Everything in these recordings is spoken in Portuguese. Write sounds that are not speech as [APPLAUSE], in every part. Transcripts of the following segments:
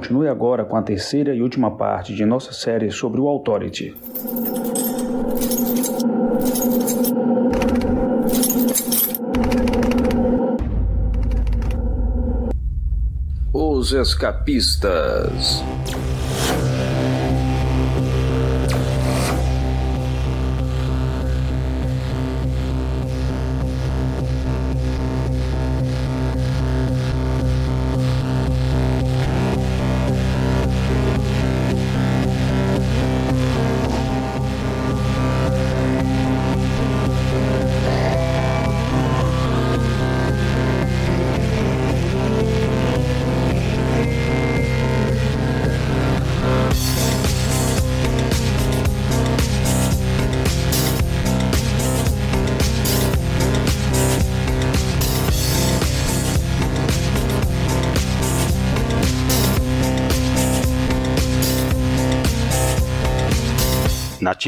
continue agora com a terceira e última parte de nossa série sobre o Authority. Os Escapistas.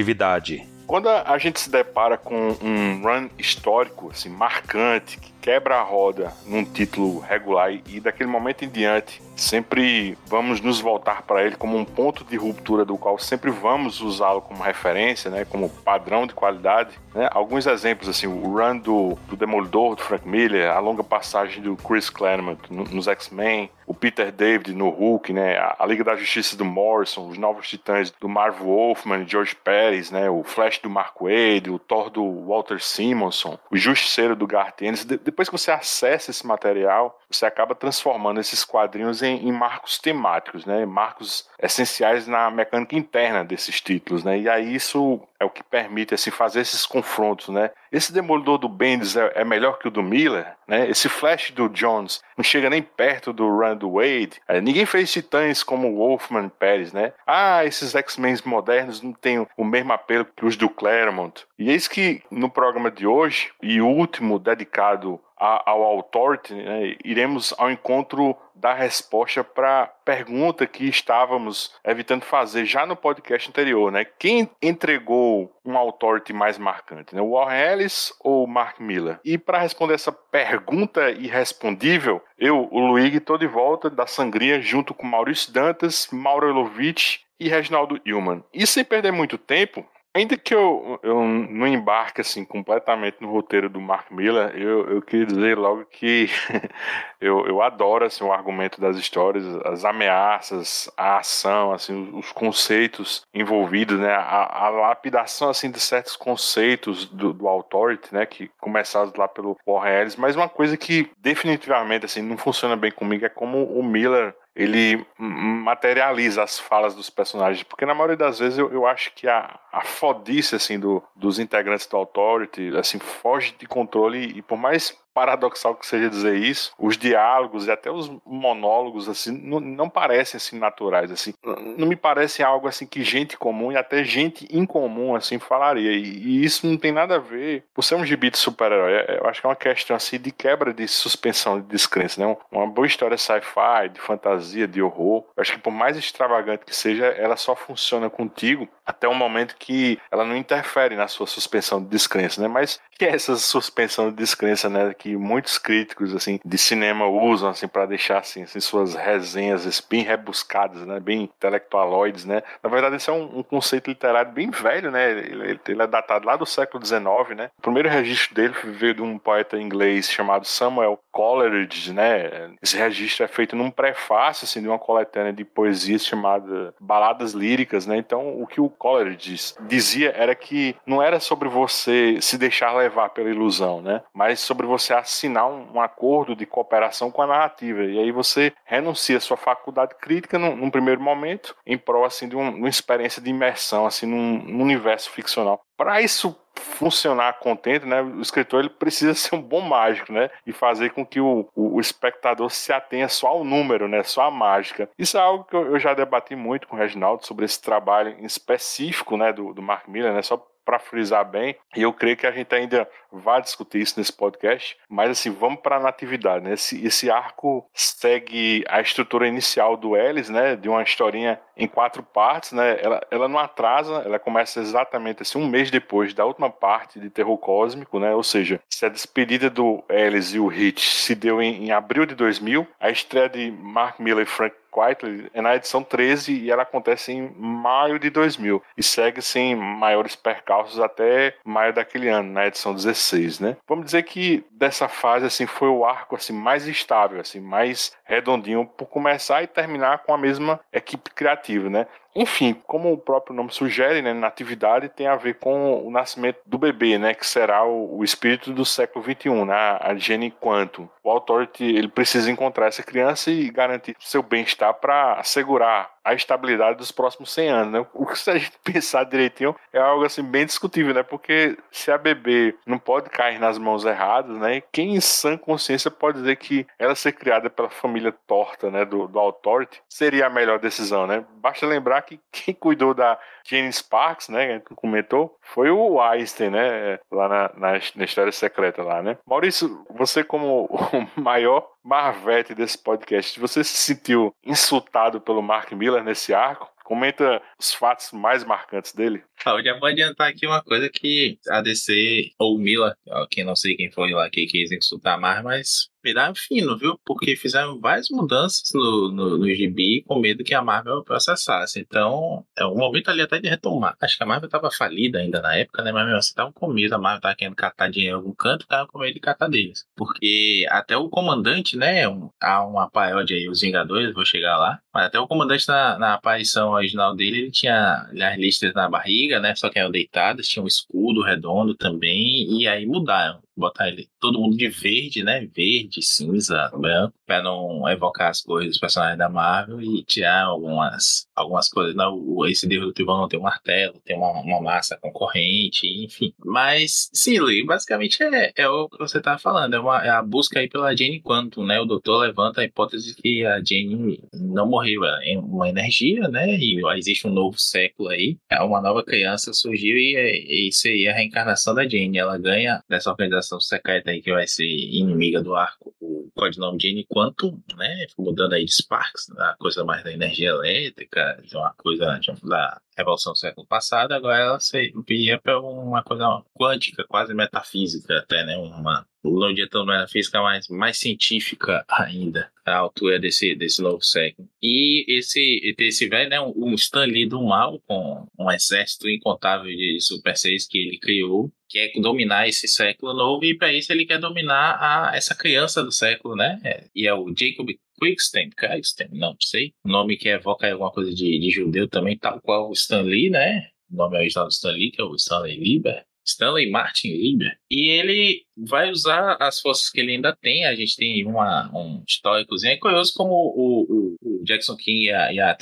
Natividade. Quando a gente se depara com um run histórico, assim, marcante, quebra a roda num título regular e daquele momento em diante sempre vamos nos voltar para ele como um ponto de ruptura do qual sempre vamos usá-lo como referência, né, como padrão de qualidade. Né? Alguns exemplos, assim, o run do, do Demolidor, do Frank Miller, a longa passagem do Chris Claremont no, nos X-Men, o Peter David no Hulk, né, a, a, Liga da Justiça do Morrison, os Novos Titãs do Marv Wolfman, George Pérez, né, o Flash do Mark Wade, o Thor do Walter Simonson, o Justiceiro do Garth Ennis. De, depois que você acessa esse material, você acaba transformando esses quadrinhos em, em, marcos temáticos, né? Marcos essenciais na mecânica interna desses títulos, né? E aí isso é o que permite assim fazer esses confrontos, né? Esse Demolidor do Bendis é, é melhor que o do Miller, né? Esse Flash do Jones não chega nem perto do Run do Wade. É, ninguém fez titãs como o Wolfman Pérez, né? Ah, esses X-Men modernos não têm o mesmo apelo que os do Claremont. E eis que no programa de hoje e último dedicado ao Authority, né, iremos ao encontro da resposta para a pergunta que estávamos evitando fazer já no podcast anterior, né? Quem entregou um Authority mais marcante, né? O Warren Ellis ou Mark Miller? E para responder essa pergunta irrespondível, eu, o Luigi, estou de volta da Sangria junto com Maurício Dantas, Mauro Elovitch e Reginaldo Hillman. E sem perder muito tempo, Ainda que eu, eu não embarque assim completamente no roteiro do Mark Miller, eu, eu queria dizer logo que [LAUGHS] eu, eu adoro assim, o argumento das histórias, as ameaças, a ação, assim, os conceitos envolvidos, né, a, a lapidação assim de certos conceitos do, do Authority, né, que começados lá pelo Warren Ellis, mas uma coisa que definitivamente assim não funciona bem comigo é como o Miller ele materializa as falas dos personagens, porque na maioria das vezes eu, eu acho que a, a fodice assim, do, dos integrantes do Authority assim, foge de controle e por mais paradoxal que seja dizer isso, os diálogos e até os monólogos assim não, não parecem assim naturais assim, não me parece algo assim que gente comum e até gente incomum assim falaria e, e isso não tem nada a ver por ser um gibi de super-herói, é, eu acho que é uma questão assim de quebra de suspensão de descrença, né? Uma boa história sci-fi, de fantasia, de horror, eu acho que por mais extravagante que seja, ela só funciona contigo até o momento que ela não interfere na sua suspensão de descrença, né? Mas que é essa suspensão de descrença, né? Que muitos críticos assim de cinema usam assim para deixar assim, assim, suas resenhas assim, bem rebuscadas, né? Bem intelectualoides, né? Na verdade, esse é um, um conceito literário bem velho, né? Ele, ele, é datado lá do século XIX, né? O primeiro registro dele veio de um poeta inglês chamado Samuel Coleridge, né? Esse registro é feito num prefácio assim de uma coletânea de poesias chamada Baladas Líricas, né? Então, o que o Coleridge dizia era que não era sobre você se deixar levar pela ilusão, né? Mas sobre você assinar um, um acordo de cooperação com a narrativa. E aí você renuncia à sua faculdade crítica num, num primeiro momento em prol assim de, um, de, uma experiência de imersão assim num, num universo ficcional. Para isso funcionar contente, né, o escritor ele precisa [LAUGHS] ser um bom mágico, né, e fazer com que o, o, o, espectador se atenha só ao número, né, só à mágica. Isso é algo que eu, eu já debati muito com o Reginaldo sobre esse trabalho em específico, né, do, do Mark Miller, né, só para frisar bem, e eu creio que a gente ainda vai discutir isso nesse podcast, mas assim, vamos para a natividade, né? Esse, esse arco segue a estrutura inicial do Ellis, né? De uma historinha em quatro partes, né? Ela, ela não atrasa, ela começa exatamente assim um mês depois da última parte de Terror Cósmico, né? Ou seja, se a despedida do Ellis e o Hit se deu em, em abril de 2000, a estreia de Mark Miller e Frank Quietly é na edição 13 e ela acontece em maio de 2000 e segue sem maiores percalços até maio daquele ano, na edição 16, né? Vamos dizer que dessa fase assim foi o arco assim mais estável, assim, mais redondinho por começar e terminar com a mesma equipe criativa, né? Enfim, como o próprio nome sugere, né, natividade tem a ver com o nascimento do bebê, né, que será o, o espírito do século XXI, né, a Gene Quantum. O Authority ele precisa encontrar essa criança e garantir seu bem-estar para assegurar a estabilidade dos próximos 100 anos, né? O que se a gente [LAUGHS] pensar direitinho é algo assim bem discutível, né? Porque se a bebê não pode cair nas mãos erradas, né? Quem em sã consciência pode dizer que ela ser criada pela família torta, né, do, do Authority, seria a melhor decisão, né? Basta lembrar que quem cuidou da Jane Sparks, né, que comentou, foi o Einstein, né, lá na, na, na história secreta lá, né? Maurício, você como [LAUGHS] o maior Marvete desse podcast, você se sentiu insultado pelo Mark Miller nesse arco? Comenta os fatos mais marcantes dele. Eu já vou adiantar aqui uma coisa que a DC, ou Miller, que não sei quem foi lá que quis insultar mais, mas Viraram fino, viu? Porque fizeram várias mudanças no, no, no gibi com medo que a Marvel processasse. Então, é um momento ali até de retomar. Acho que a Marvel estava falida ainda na época, né? Mas mesmo assim tava com medo. A Marvel tava querendo catar dinheiro em algum canto, tava com medo de catar deles. Porque até o comandante, né? Um, há uma paródia aí, os Vingadores, vou chegar lá. Mas até o comandante na, na aparição original dele, ele tinha as listas na barriga, né? Só que eram deitadas, tinha um escudo redondo também. E aí mudaram botar ele todo mundo de verde, né? Verde, cinza, branco, para não evocar as coisas dos personagens da Marvel e tirar algumas, algumas coisas. Não, esse Deus do não tem um martelo, tem uma, uma massa concorrente, enfim. Mas, sim, Lee, basicamente é, é o que você tá falando, é, uma, é a busca aí pela Jane Quantum, né? O doutor levanta a hipótese que a Jane não morreu, é uma energia, né? E existe um novo século aí, é uma nova criança surgiu e, e isso aí é a reencarnação da Jane. Ela ganha dessa organização organização secreta aí que vai ser inimiga do arco, o codinome Jane Quantum, né? Mudando aí de Sparks, a coisa mais da energia elétrica, de uma coisa de, da revolução do século passado, agora ela seria para uma coisa quântica, quase metafísica até, né? Uma não dia tão metafísica, mas mais científica ainda, a altura desse, desse novo século. E esse, esse velho, né, um, Stan Lee do mal, com um exército incontável de Super 6 que ele criou, quer dominar esse século novo, e para isso ele quer dominar a, essa criança do século, né? É, e é o Jacob Quickstein, Quickstein, não sei. Nome que evoca alguma coisa de, de judeu também, tal qual o Stan Lee, né? O nome original do Stan Lee, que é o Stanley Lieber. Stanley Martin Lieber. E ele vai usar as forças que ele ainda tem. A gente tem uma, um históricozinho. É curioso como o, o, o Jackson King e a, e a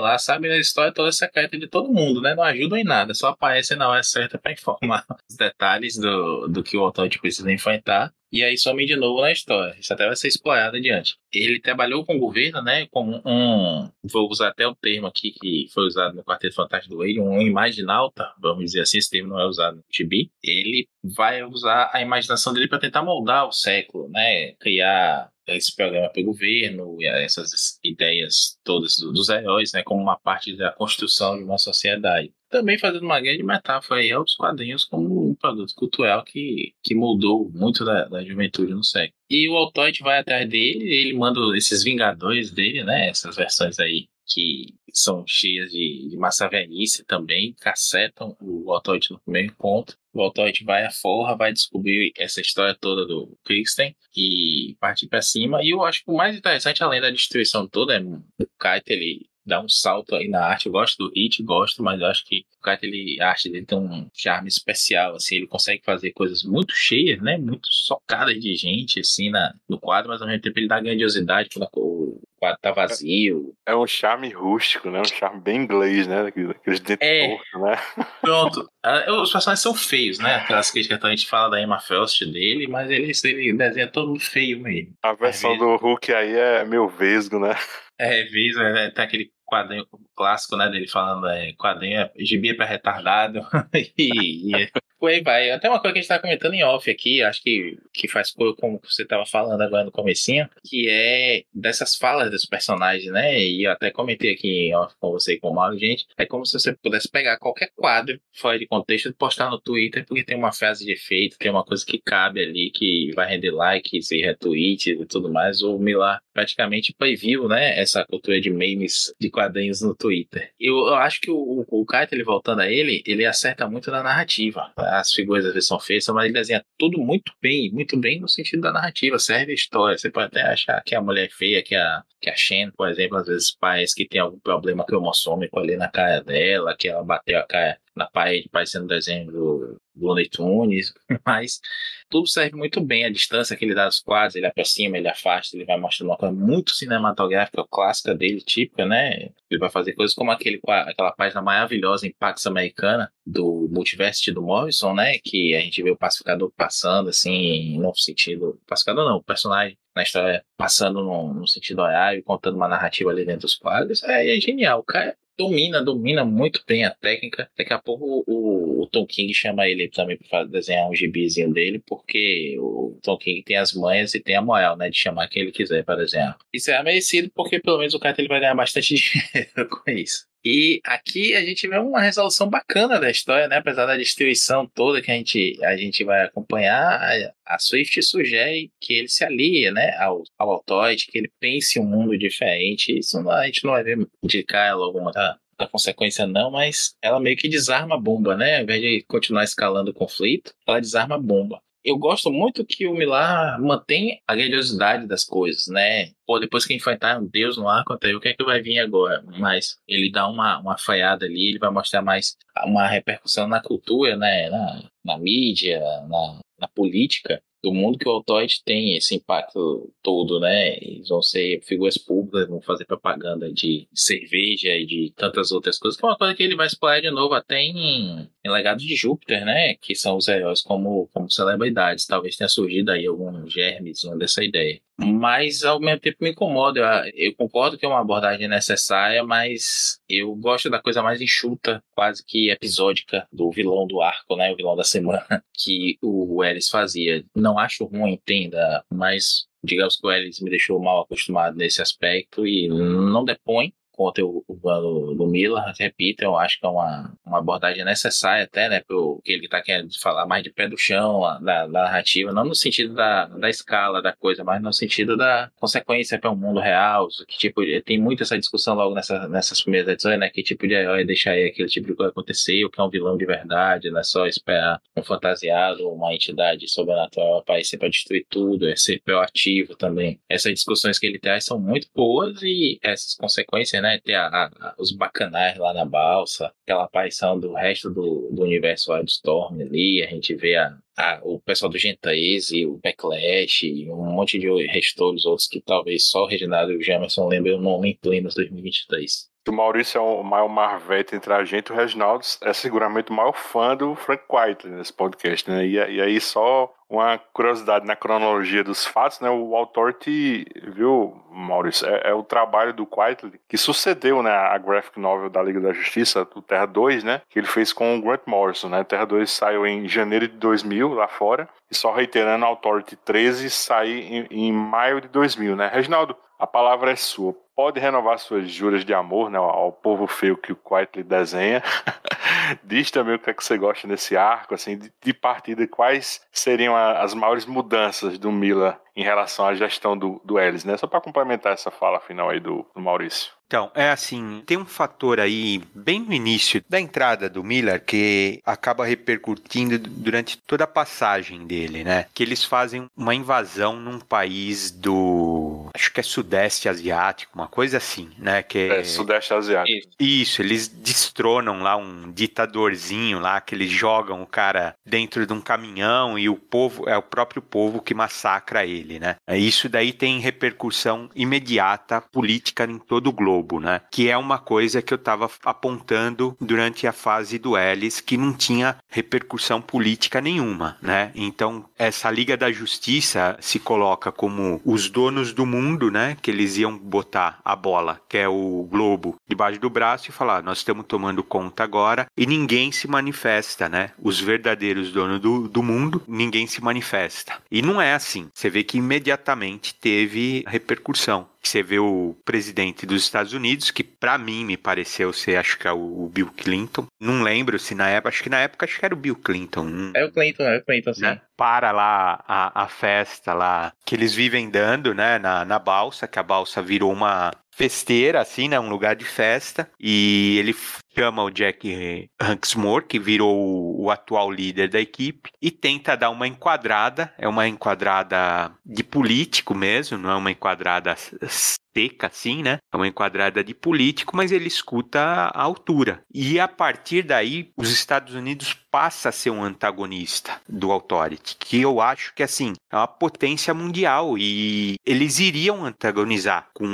lá sabem a história toda secreta de todo mundo, né? Não ajudam em nada, só aparecem na hora certa para informar [LAUGHS] os detalhes do, do que o autor precisa enfrentar e aí some de novo na história. Isso até vai ser explorado adiante. Ele trabalhou com o governo, né, como um, vou usar até o termo aqui que foi usado no Quarteto Fantástico do Wade, um imaginalta, vamos dizer assim, esse termo não é usado no Tibi. Ele vai usar a imaginação dele para tentar moldar o século, né, criar esse programa pelo governo, e essas ideias todas dos heróis, né, como uma parte da construção de uma sociedade. Também fazendo uma grande metáfora aí aos quadrinhos como um produto cultural que, que moldou muito da, da juventude no século. E o Altoid vai atrás dele, ele manda esses Vingadores dele, né, essas versões aí que são cheias de, de massa velhice também, cacetam o Altoid no primeiro encontro. O Altoid vai à forra, vai descobrir essa história toda do Kristen e partir para cima. E eu acho que o mais interessante, além da destruição toda, é o Kaito, ele dá um salto aí na arte. Eu gosto do Hit, gosto, mas eu acho que o Kaito, ele, a arte dele tem um charme especial, assim, ele consegue fazer coisas muito cheias, né, muito socadas de gente, assim, na, no quadro, mas ao mesmo tempo ele dá grandiosidade quando o quadro tá vazio. É um charme rústico, né, um charme bem inglês, né, aqueles dentes é, né. [LAUGHS] Pronto, os personagens são feios, né, aquelas críticas que a gente fala da Emma Frost dele, mas ele, ele desenha todo mundo feio mesmo. A versão do Hulk aí é meio vesgo, né. É, vesgo, é, tem aquele quadrinho clássico, né, dele falando é, quadrinho é gibi é pra retardado [LAUGHS] e, e por aí vai. Até uma coisa que a gente tá comentando em off aqui, acho que, que faz como você tava falando agora no comecinho, que é dessas falas dos personagens, né, e eu até comentei aqui em off com você e com o Mauro, gente, é como se você pudesse pegar qualquer quadro fora de contexto e postar no Twitter, porque tem uma frase de efeito, tem uma coisa que cabe ali, que vai render likes e retweets e tudo mais, o Milar praticamente previu, né, essa cultura de memes de quadrinhos no Twitter. Eu, eu acho que o, o Kaito, ele voltando a ele, ele acerta muito na narrativa. As figuras às vezes são feias, mas ele desenha tudo muito bem, muito bem no sentido da narrativa, serve a história. Você pode até achar que a mulher feia, que a, que a Shen, por exemplo, às vezes parece que tem algum problema cromossômico ali na cara dela, que ela bateu a cara na parede, parecendo desenho do, do Looney Tunes, [LAUGHS] mas tudo serve muito bem. A distância que ele dá dos quadros, ele aproxima, ele afasta, ele vai mostrando uma coisa muito cinematográfica, clássica dele, típica, né? Ele vai fazer coisas como aquele, aquela página maravilhosa em Pax Americana do Multiverse do Morrison, né? Que a gente vê o pacificador passando, assim, no sentido. Pacificador não, o personagem na história passando no, no sentido horário, contando uma narrativa ali dentro dos quadros. É, é genial. O cara domina, domina muito bem a técnica. Daqui a pouco o, o Tom King chama ele também para desenhar um gibizinho dele, porque o Tom King tem as manhas e tem a moral, né, de chamar quem ele quiser para desenhar. Isso é merecido porque pelo menos o cara ele vai ganhar bastante [LAUGHS] dinheiro com isso. E aqui a gente vê uma resolução bacana da história, né? Apesar da destruição toda que a gente, a gente vai acompanhar, a Swift sugere que ele se alie, né, ao, ao Authority, que ele pense um mundo diferente. Isso não, a gente não vai ver de alguma da consequência não, mas ela meio que desarma a bomba, né? Ao invés de continuar escalando o conflito, ela desarma a bomba eu gosto muito que o Milar mantém a grandiosidade das coisas, né? Pô, depois que enfrentar um Deus no arco, até o que é que vai vir agora? Mas ele dá uma, uma falhada ali, ele vai mostrar mais uma repercussão na cultura, né? Na, na mídia, na, na política do mundo que o Altoid tem esse impacto todo, né? Eles vão ser figuras públicas, vão fazer propaganda de cerveja e de tantas outras coisas, que é uma coisa que ele vai explorar de novo até em, em Legados de Júpiter, né? Que são os heróis como, como celebridades. Talvez tenha surgido aí algum germezinho dessa ideia mas ao mesmo tempo me incomoda. Eu, eu, concordo que é uma abordagem necessária, mas eu gosto da coisa mais enxuta, quase que episódica do vilão do arco, né? O vilão da semana [LAUGHS] que o Ellis fazia. Não acho ruim, entenda, mas digamos que o Ellis me deixou mal acostumado nesse aspecto e não depõe contra o, o do Miller, repito, eu acho que é uma, uma abordagem necessária até, né, pro que ele está querendo falar mais de pé do chão, da, da, narrativa, não no sentido da, da escala da coisa, mas no sentido da consequência para o mundo real, que tipo, tem muito essa discussão logo nessa, nessas primeiras edições, né, que tipo de herói deixar aí aquele tipo de coisa acontecer, o que é um vilão de verdade, não é só esperar um fantasiado, uma entidade sobrenatural aparecer para destruir tudo, é ser proativo também. Essas discussões que ele traz são muito boas e essas consequências, né, né? Tem a, a, os bacanais lá na balsa, aquela aparição do resto do, do universo Wildstorm ali, a gente vê a, a, o pessoal do Gentase, o Backlash, um monte de restores outros que talvez só o Reginaldo e o Jamerson lembrem no em plenos 2023 o Maurício é o maior marvete entre a gente, o Reginaldo é seguramente o maior fã do Frank White nesse podcast, né? E, e, aí só uma curiosidade na cronologia dos fatos, né? O Authority, viu, Maurício, é, é, o trabalho do White que sucedeu, né, a graphic novel da Liga da Justiça, do Terra 2, né? Que ele fez com o Grant Morrison, né? Terra 2 saiu em janeiro de 2000 lá fora e só reiterando, Authority 13 sai em, em maio de 2000, né? Reginaldo, a palavra é sua pode renovar suas juras de amor né, ao povo feio que o Quietly desenha. [LAUGHS] Diz também o que é que você gosta nesse arco, assim, de, de partida, quais seriam a, as maiores mudanças do Mila em relação à gestão do, do Ellis, né? Só para complementar essa fala final aí do, do Maurício. Então, é assim, tem um fator aí bem no início da entrada do Miller que acaba repercutindo durante toda a passagem dele, né? Que eles fazem uma invasão num país do acho que é sudeste asiático, uma coisa assim, né? Que é, sudeste asiático. Isso, eles destronam lá um ditadorzinho lá que eles jogam o cara dentro de um caminhão e o povo é o próprio povo que massacra ele, né? Isso daí tem repercussão imediata política em todo o globo globo, né? Que é uma coisa que eu estava apontando durante a fase do Ellis, que não tinha repercussão política nenhuma, né? Então, essa Liga da Justiça se coloca como os donos do mundo, né? Que eles iam botar a bola, que é o globo, debaixo do braço e falar: nós estamos tomando conta agora e ninguém se manifesta, né? Os verdadeiros donos do, do mundo, ninguém se manifesta. E não é assim. Você vê que imediatamente teve repercussão que você vê o presidente dos Estados Unidos, que para mim me pareceu ser, acho que é o Bill Clinton. Não lembro se na época, acho que na época acho que era o Bill Clinton. É o Clinton, é o Clinton, sim. Né? Para lá a, a festa lá que eles vivem dando, né, na, na balsa, que a balsa virou uma festeira, assim, né? Um lugar de festa. E ele chama o Jack Hanksmore, que virou o, o, atual líder da equipe, e tenta dar uma enquadrada. É uma enquadrada de político mesmo, não é uma enquadrada seca, assim, né? É uma enquadrada de político, mas ele escuta a altura. E a partir daí, os Estados Unidos passa a ser um antagonista do Authority, que eu acho que, assim, é uma potência mundial e eles iriam antagonizar com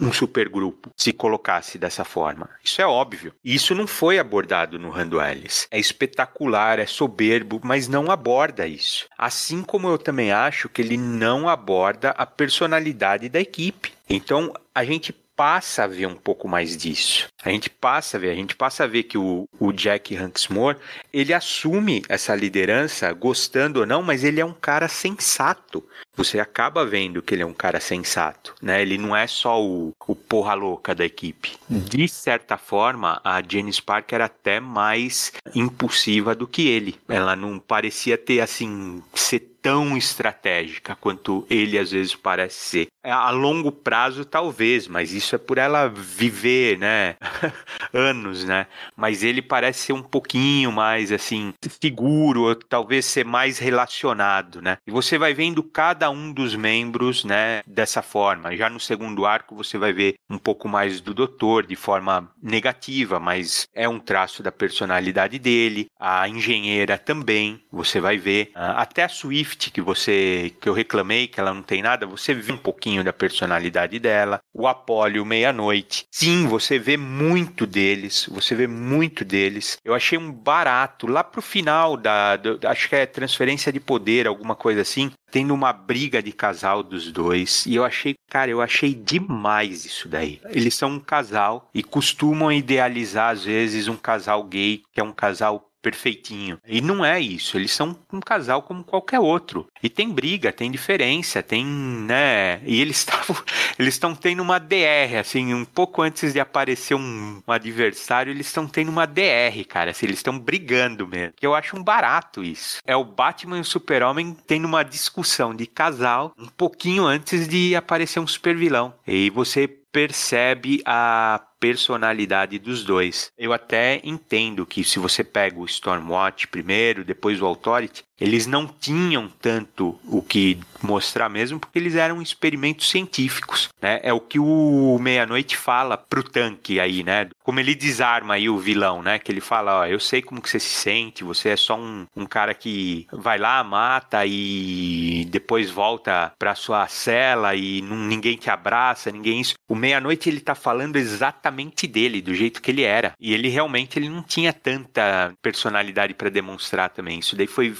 um supergrupo se colocasse dessa forma. Isso é óbvio. Isso não foi abordado no Rando Ellis. É espetacular, é soberbo, mas não aborda isso. Assim como eu também acho que ele não aborda a personalidade da equipe. Então, a gente passa a ver um pouco mais disso. A gente passa a ver, a gente passa a ver que o, o Jack Hanksmore, ele assume essa liderança, gostando ou não, mas ele é um cara sensato. Você acaba vendo que ele é um cara sensato, né? Ele não é só o, o porra louca da equipe. De certa forma, a Janice Parker era até mais impulsiva do que ele. Ela não parecia ter, assim, ser tão estratégica quanto ele às vezes parece ser. É, a longo prazo, talvez, mas isso é por ela viver, né? [LAUGHS] Anos, né? Mas ele parece ser um pouquinho mais, assim, seguro, ou talvez ser mais relacionado, né? E você vai vendo cada um dos membros, né, dessa forma. Já no segundo arco, você vai ver um pouco mais do doutor de forma negativa, mas é um traço da personalidade dele. A engenheira também, você vai ver. Ah, até a Swift que você que eu reclamei que ela não tem nada, você vê um pouquinho da personalidade dela. O Apólio Meia-Noite. Sim, você vê muito deles, você vê muito deles. Eu achei um barato lá pro final da, do, acho que é transferência de poder, alguma coisa assim, tendo uma briga de casal dos dois. E eu achei, cara, eu achei demais isso daí. Eles são um casal e costumam idealizar às vezes um casal gay, que é um casal perfeitinho. E não é isso, eles são um casal como qualquer outro. E tem briga, tem diferença, tem, né? E eles [LAUGHS] estavam eles estão tendo uma DR, assim, um pouco antes de aparecer um, um adversário, eles estão tendo uma DR, cara, assim, eles estão brigando mesmo. Eu acho um barato isso. É o Batman e o Super-Homem tendo uma discussão de casal um pouquinho antes de aparecer um super vilão. E você percebe a personalidade dos dois. Eu até entendo que se você pega o Stormwatch primeiro, depois o Authority, eles não tinham tanto o que mostrar mesmo, porque eles eram experimentos científicos, né? É o que o Meia-Noite fala pro tanque aí, né? Como ele desarma aí o vilão, né? Que ele fala, ó, eu sei como que você se sente, você é só um, um cara que vai lá, mata e depois volta pra sua cela e não, ninguém te abraça, ninguém isso. O Meia-Noite ele tá falando exatamente dele, do jeito que ele era. E ele realmente ele não tinha tanta personalidade para demonstrar também. Isso daí foi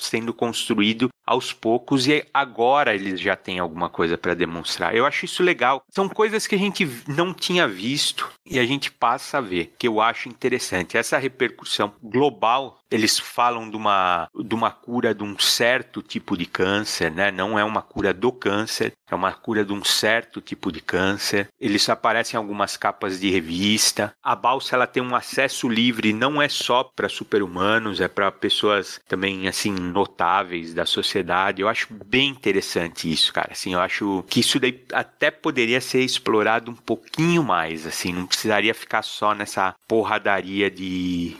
sendo construído aos poucos e agora eles já têm alguma coisa para demonstrar. Eu acho isso legal. São coisas que a gente não tinha visto e a gente passa a ver, que eu acho interessante. Essa repercussão global, eles falam de uma, de uma cura de um certo tipo de câncer, né? Não é uma cura do câncer, é uma cura de um certo tipo de câncer. Eles aparecem em algumas capas de revista. A balsa ela tem um acesso livre, não é só para super-humanos, é para pessoas também assim notáveis da sociedade. Eu acho bem interessante isso, cara. Assim, eu acho que isso daí até poderia ser explorado um pouquinho mais, assim, não precisaria ficar só nessa porradaria de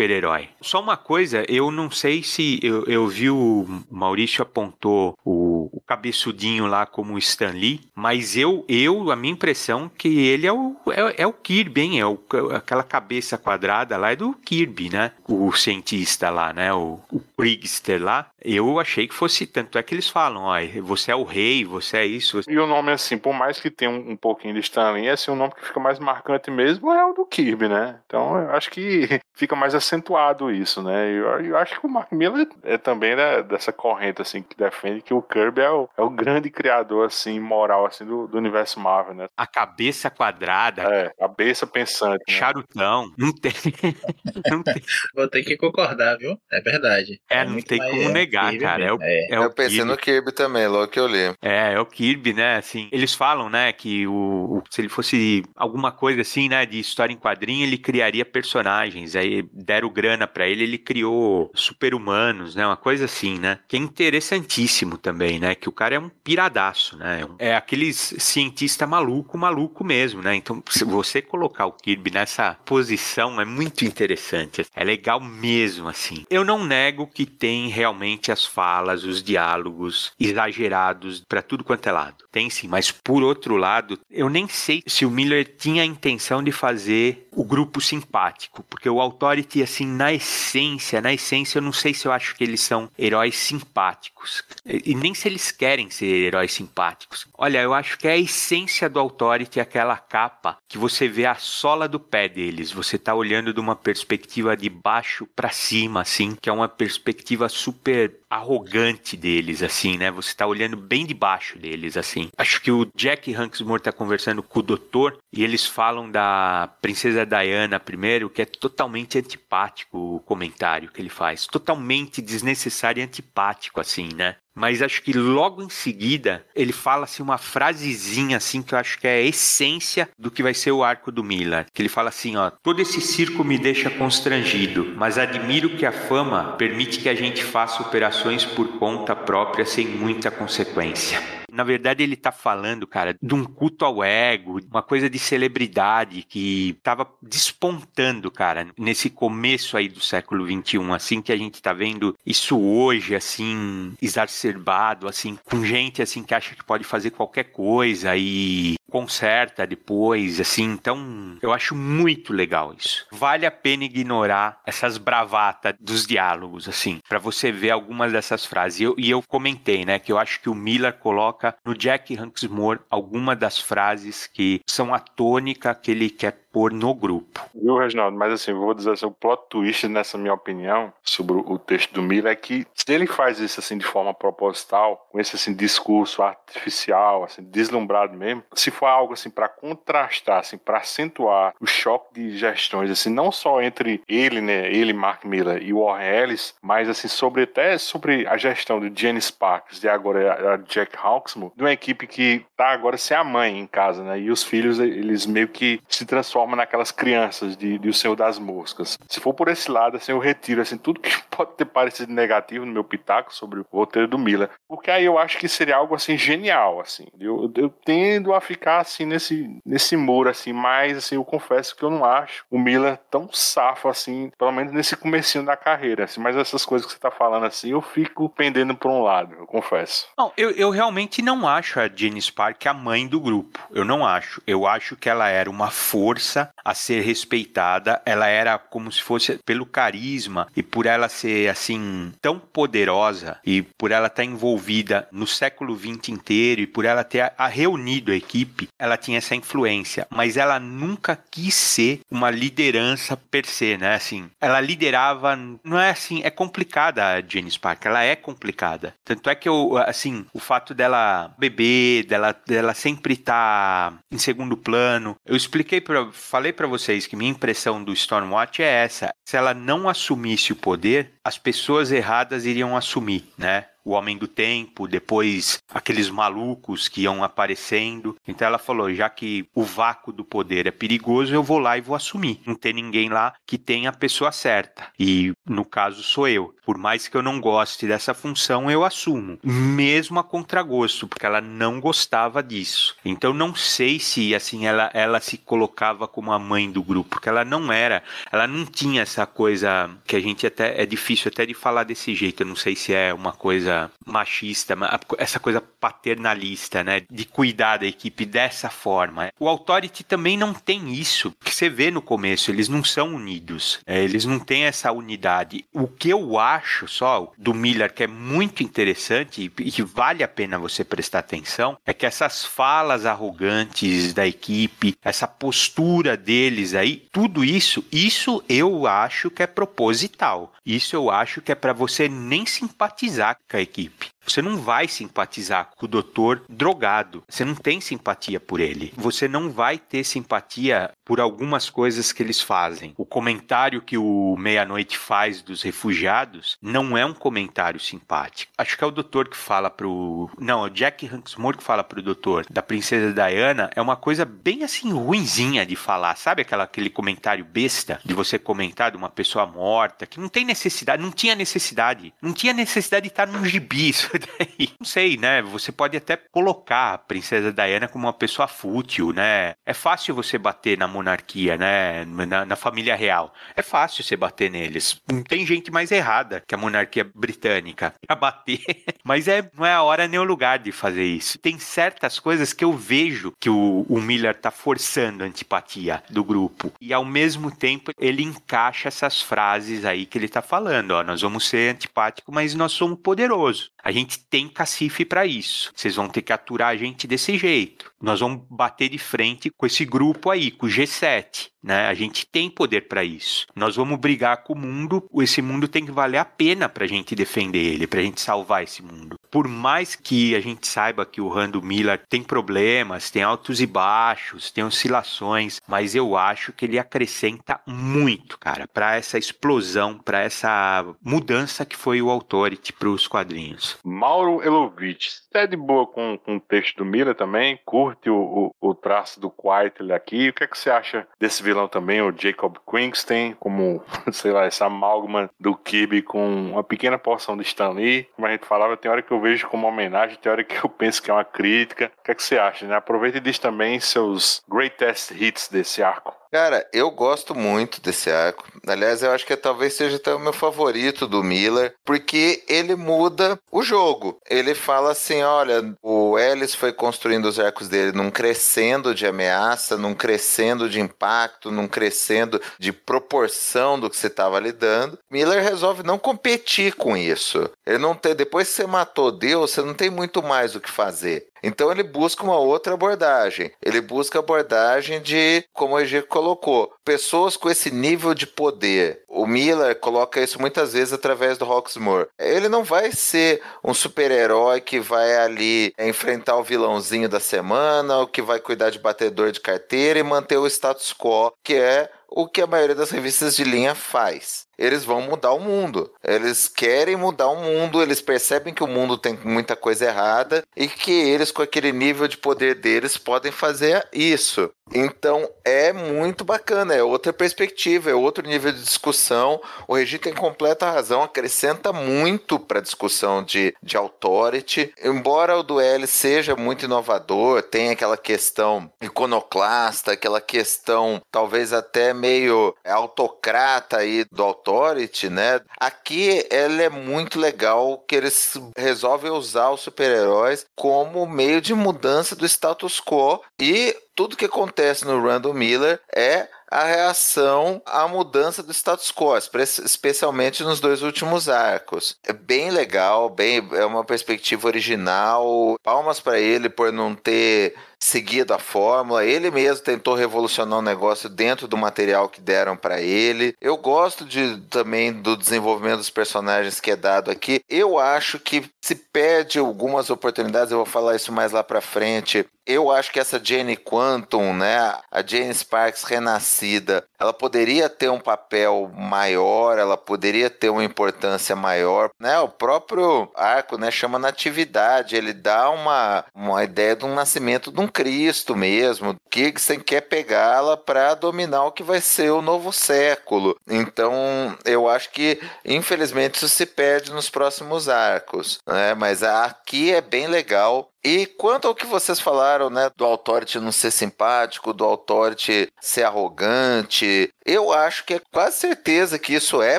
super-herói. Só uma coisa, eu não sei se eu, eu vi o Maurício apontou o, o cabeçudinho lá como Stan Lee, mas eu, eu a minha impressão que ele é o, é, é o Kirby, hein? É o, aquela cabeça quadrada lá é do Kirby, né? O cientista lá, né? O, o Krigster lá. Eu achei que fosse, tanto é que eles falam, ó, você é o rei, você é isso. E o nome, assim, por mais que tenha um, um pouquinho de Stan Lee, assim, o nome que fica mais marcante mesmo é o do Kirby, né? Então eu acho que [LAUGHS] fica mais acentuado isso, né? Eu, eu acho que o Mark Miller é também né, dessa corrente, assim, que defende que o Kirby Kirby é o, é o grande criador, assim, moral, assim, do, do universo Marvel, né? A cabeça quadrada. É, cabeça pensante. Né? Charutão. Não tem. [LAUGHS] não tem. Vou ter que concordar, viu? É verdade. É, não tem como negar, cara. É o, é. é o eu pensei Kirby. no Kirby também, logo que eu li. É, é o Kirby, né? Assim, eles falam, né, que o, o- se ele fosse alguma coisa assim, né, de história em quadrinho, ele criaria personagens. Aí deram grana pra ele, ele criou super-humanos, né? Uma coisa assim, né? Que é interessantíssimo também, né? Que o cara é um piradaço, né? É É aqueles cientista maluco, maluco mesmo, né? Então, se você colocar o Kirby nessa posição é muito interessante. É legal mesmo, assim. Eu não nego que tem realmente as falas, os diálogos exagerados pra tudo quanto é lado. Tem sim, mas por outro lado, eu nem sei se o Miller tinha a intenção de fazer o grupo simpático, porque o Authority, assim, na essência, na essência, eu não sei se eu acho que eles são heróis simpáticos. E nem se eles querem ser heróis simpáticos. Olha, eu acho que é a essência do Authority é aquela capa que você vê a sola do pé deles. Você tá olhando de uma perspectiva de baixo pra cima, assim, que é uma perspectiva super arrogante deles, assim, né? Você tá olhando bem de baixo deles, assim. Acho que o Jack Hanksmore tá conversando com o doutor e eles falam da princesa Diana primeiro, que é totalmente antipático o comentário que ele faz. Totalmente desnecessário e antipático, assim, né? Mas acho que logo em seguida ele fala assim uma frasezinha assim que eu acho que é a essência do que vai ser o arco do Miller. Que ele fala assim, ó: "Todo esse circo me deixa constrangido, mas admiro que a fama permite que a gente faça operações por conta própria sem muita consequência." Na verdade, ele tá falando, cara, de um culto ao ego, uma coisa de celebridade que tava despontando, cara, nesse começo aí do século XXI, assim, que a gente tá vendo isso hoje, assim, exacerbado, assim, com gente, assim, que acha que pode fazer qualquer coisa e conserta depois, assim, então eu acho muito legal isso. Vale a pena ignorar essas bravatas dos diálogos, assim, pra você ver algumas dessas frases. E eu, e eu comentei, né, que eu acho que o Miller coloca no Jack Hanksmore algumas das frases que são a tônica que ele quer pôr no grupo. Viu, Reginaldo? Mas assim, vou dizer assim, o plot twist, nessa minha opinião, sobre o texto do Miller, é que se ele faz isso assim de forma proposital, com esse assim discurso artificial, assim, deslumbrado mesmo, se for algo assim para contrastar, assim, para acentuar o choque de gestões, assim, não só entre ele, né, ele, Mark Miller e Warren Ellis, mas assim, sobre até sobre a gestão de Jenny Sparks e agora a Jack Hawksmoor, de uma equipe que tá agora sem a mãe em casa, né, e os filhos, eles meio que se transformam naquelas crianças de, de O Senhor das Moscas. Se for por esse lado, assim, eu retiro assim, tudo que [LAUGHS] pode ter parecido negativo no meu pitaco sobre o roteiro do Miller. Porque aí eu acho que seria algo assim genial, assim. Eu, eu tendo a ficar assim nesse, nesse muro, assim, mas assim, eu confesso que eu não acho o Miller tão safo assim, pelo menos nesse comecinho da carreira. Assim, mas essas coisas que você tá falando assim, eu fico pendendo por um lado, eu confesso. Não, eu, eu realmente não acho a Jenny Spark a mãe do grupo. Eu não acho. Eu acho que ela era uma força a ser respeitada. Ela era como se fosse pelo carisma e por ela ser assim tão poderosa e por ela estar envolvida no século XX inteiro e por ela ter a, reunido a equipe, ela tinha essa influência. Mas ela nunca quis ser uma liderança per se, né? Assim, ela liderava. Não é assim. É complicada a Jenny Spark. Ela é complicada. Tanto é que eu, assim, o fato dela beber, dela, dela sempre estar em segundo plano. Eu expliquei para falei para vocês que minha impressão do Stormwatch é essa. Se ela não assumisse o poder, as pessoas erradas iriam assumir, né? O Homem do Tempo, depois aqueles malucos que iam aparecendo. Então ela falou: já que o vácuo do poder é perigoso, eu vou lá e vou assumir. Não tem ninguém lá que tenha a pessoa certa. E no caso sou eu. Por mais que eu não goste dessa função, eu assumo. Mesmo a contragosto, porque ela não gostava disso. Então não sei se assim ela, ela se colocava como a mãe do grupo, porque ela não era, ela não tinha essa coisa que a gente até é difícil até de falar desse jeito. Eu não sei se é uma coisa machista, essa coisa paternalista, né? De cuidar da equipe dessa forma. O Authority também não tem isso, que você vê no começo, eles não são unidos, é, eles não têm essa unidade. O que eu acho só do Miller que é muito interessante e que vale a pena você prestar atenção é que essas falas arrogantes da equipe, essa postura deles aí, tudo isso, isso eu acho que é proposital. Isso eu acho que é para você nem simpatizar com a equipe. Você não vai simpatizar com o doutor drogado. Você não tem simpatia por ele. Você não vai ter simpatia por algumas coisas que eles fazem. O comentário que o Meia-Noite faz dos refugiados não é um comentário simpático. Acho que é o doutor que fala pro. Não, é o Jack Hanksmore que fala pro doutor da princesa Diana. É uma coisa bem assim ruinzinha de falar. Sabe aquela, aquele comentário besta de você comentar de uma pessoa morta que não tem necessidade, não tinha necessidade. Não tinha necessidade de estar num gibi [LAUGHS] isso daí. [LAUGHS] Não sei, né? Você pode até colocar a princesa Diana como uma pessoa fútil, né? É fácil você bater na monarquia, né? Na, na família real. É fácil você bater neles. Não tem gente mais errada que a monarquia britânica [LAUGHS] pra bater. Mas é, não é a hora nem o lugar de fazer isso. Tem certas coisas que eu vejo que o, o Miller tá forçando a antipatia do grupo. E ao mesmo tempo ele encaixa essas frases aí que ele tá falando. Ó, nós vamos ser antipáticos, mas nós somos poderosos. A gente tem cacife para isso. Vocês vão ter que aturar a gente desse jeito. Nós vamos bater de frente com esse grupo aí, com o G7. Né? A gente tem poder para isso. Nós vamos brigar com o mundo. Esse mundo tem que valer a pena para a gente defender ele, para a gente salvar esse mundo. Por mais que a gente saiba que o Rando Miller tem problemas, tem altos e baixos, tem oscilações, mas eu acho que ele acrescenta muito, cara, para essa explosão, para essa mudança que foi o Authority para os quadrinhos. Mauro Elovitch, você é de boa com, com o texto do Miller também? Curte o, o, o traço do Quietly aqui? O que é que você acha desse vilão também, o Jacob Quingston, como, [LAUGHS] sei lá, essa amálgama do Kirby com uma pequena porção de Stan Lee? Como a gente falava, tem hora que eu vejo como homenagem, tem hora que eu penso que é uma crítica. O que é que você acha, né? Aproveita e diz também seus greatest hits desse arco. Cara, eu gosto muito desse arco. Aliás, eu acho que talvez seja até o meu favorito do Miller, porque ele muda o jogo. Ele fala assim: olha, o Ellis foi construindo os arcos dele num crescendo de ameaça, num crescendo de impacto, num crescendo de proporção do que você estava lidando. Miller resolve não competir com isso. Ele não tem. Depois que você matou Deus, você não tem muito mais o que fazer. Então ele busca uma outra abordagem. Ele busca a abordagem de, como o Egê colocou, pessoas com esse nível de poder. O Miller coloca isso muitas vezes através do Roxmoor. Ele não vai ser um super-herói que vai ali enfrentar o vilãozinho da semana, ou que vai cuidar de batedor de carteira e manter o status quo, que é o que a maioria das revistas de linha faz eles vão mudar o mundo. Eles querem mudar o mundo, eles percebem que o mundo tem muita coisa errada e que eles, com aquele nível de poder deles, podem fazer isso. Então é muito bacana, é outra perspectiva, é outro nível de discussão. O Regi tem completa razão, acrescenta muito para a discussão de, de authority. Embora o duelo seja muito inovador, tem aquela questão iconoclasta, aquela questão talvez até meio autocrata aí do authority, né? Aqui ela é muito legal que eles resolvem usar os super-heróis como meio de mudança do status quo e tudo que acontece no Randall Miller é a reação à mudança do status quo, especialmente nos dois últimos arcos. É bem legal, bem, é uma perspectiva original. Palmas para ele por não ter seguido a fórmula. Ele mesmo tentou revolucionar o negócio dentro do material que deram para ele. Eu gosto de também do desenvolvimento dos personagens que é dado aqui. Eu acho que se perde algumas oportunidades, eu vou falar isso mais lá para frente. Eu acho que essa Jane Quantum, né, a Jane Sparks renascida, ela poderia ter um papel maior, ela poderia ter uma importância maior, né? O próprio arco, né, chama natividade, ele dá uma, uma ideia de um nascimento de um Cristo mesmo, que você quer pegá-la para dominar o que vai ser o novo século. Então, eu acho que infelizmente isso se perde nos próximos arcos, né? Mas aqui é bem legal e quanto ao que vocês falaram, né, do Authority não ser simpático, do Authority ser arrogante, eu acho que é quase certeza que isso é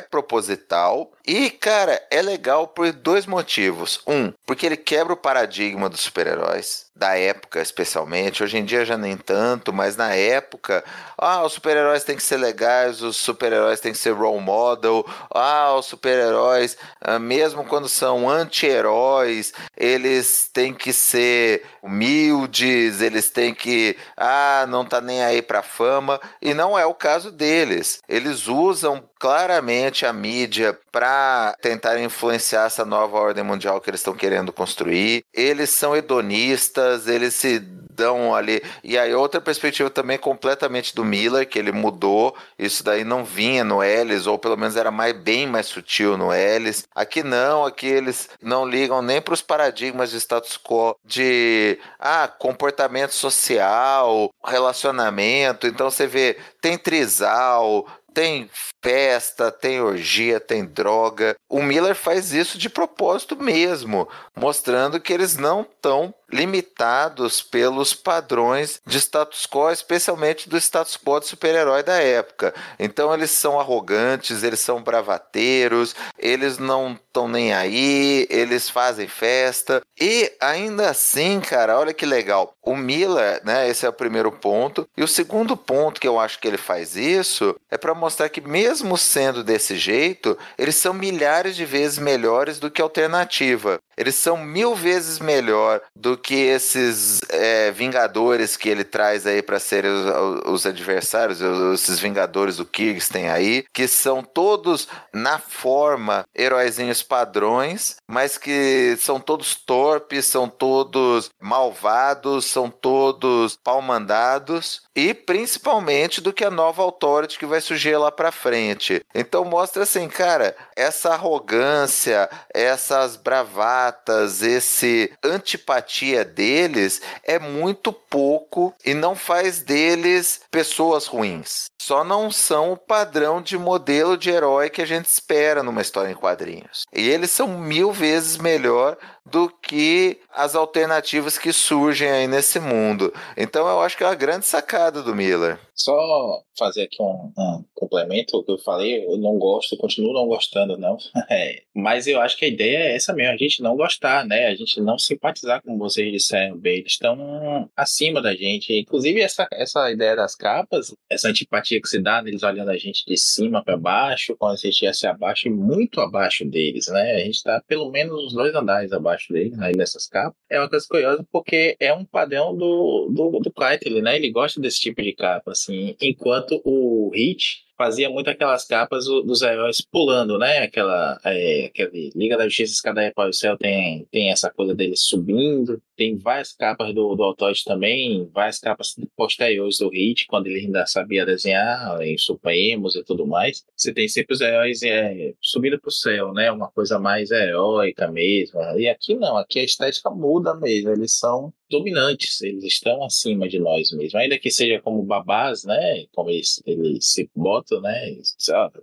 proposital. E, cara, é legal por dois motivos. Um, porque ele quebra o paradigma dos super-heróis, da época especialmente. Hoje em dia já nem tanto, mas na época, ah, os super-heróis têm que ser legais, os super-heróis têm que ser role model, ah, os super-heróis, ah, mesmo quando são anti-heróis, eles têm que ser humildes, eles têm que, ah, não tá nem aí pra fama. E não é o caso deles. Eles usam claramente a mídia para tentar influenciar essa nova ordem mundial que eles estão querendo construir. Eles são hedonistas, eles se dão ali. E aí, outra perspectiva também completamente do Miller, que ele mudou. Isso daí não vinha no Ellis, ou pelo menos era mais, bem mais sutil no Ellis. Aqui não, aqui eles não ligam nem para os paradigmas de status quo de ah, comportamento social, relacionamento. Então você vê, tem trisal, tem festa, tem orgia, tem droga. O Miller faz isso de propósito mesmo, mostrando que eles não estão limitados pelos padrões de status quo, especialmente do status quo de super-herói da época. Então eles são arrogantes, eles são bravateiros, eles não estão nem aí, eles fazem festa. E ainda assim, cara, olha que legal. O Miller, né, esse é o primeiro ponto. E o segundo ponto que eu acho que ele faz isso é para mostrar que mesmo sendo desse jeito, eles são milhares de vezes melhores do que a alternativa. Eles são mil vezes melhor do que esses é, Vingadores que ele traz aí para serem os, os, adversários, esses Vingadores do tem aí, que são todos na forma heróizinhos padrões, mas que são todos torpes, são todos malvados, são todos pau-mandados e principalmente do que a nova Authority que vai surgir lá para frente. Então mostra assim, cara, essa arrogância, essas bravatas, esse antipatia deles é muito pouco e não faz deles pessoas ruins. Só não são o padrão de modelo de herói que a gente espera numa história em quadrinhos. E eles são mil vezes melhor do que as alternativas que surgem aí nesse mundo. Então eu acho que é uma grande sacada do Miller. Só fazer aqui um, um complemento que eu falei, eu não gosto, continuo não gostando, não. [LAUGHS] É, mas eu acho que a ideia é essa mesmo, a gente não gostar, né? A gente não simpatizar, como vocês disseram bem, eles estão acima da gente. Inclusive, essa, essa ideia das capas, essa antipatia que se dá neles olhando a gente de cima para baixo, quando a gente estivesse abaixo e muito abaixo deles, né? A gente está pelo menos uns dois andares abaixo deles, aí nessas capas. É uma coisa curiosa porque é um padrão do, do, do né? Ele gosta desse tipo de capa, assim. Enquanto o Hit fazia muito aquelas capas dos heróis pulando, né? Aquela, é, aquele Liga da Justiça Escadaia para o Céu tem, tem essa coisa dele subindo. Tem várias capas do, do Autoide também, várias capas posteriores do Hit, quando ele ainda sabia desenhar em Supremos e tudo mais. Você tem sempre os heróis é, subindo para o céu, né? Uma coisa mais heróica mesmo. E aqui não, aqui a estética muda mesmo. Eles são dominantes, eles estão acima de nós mesmo. Ainda que seja como babás, né? Como eles, eles se botam, né?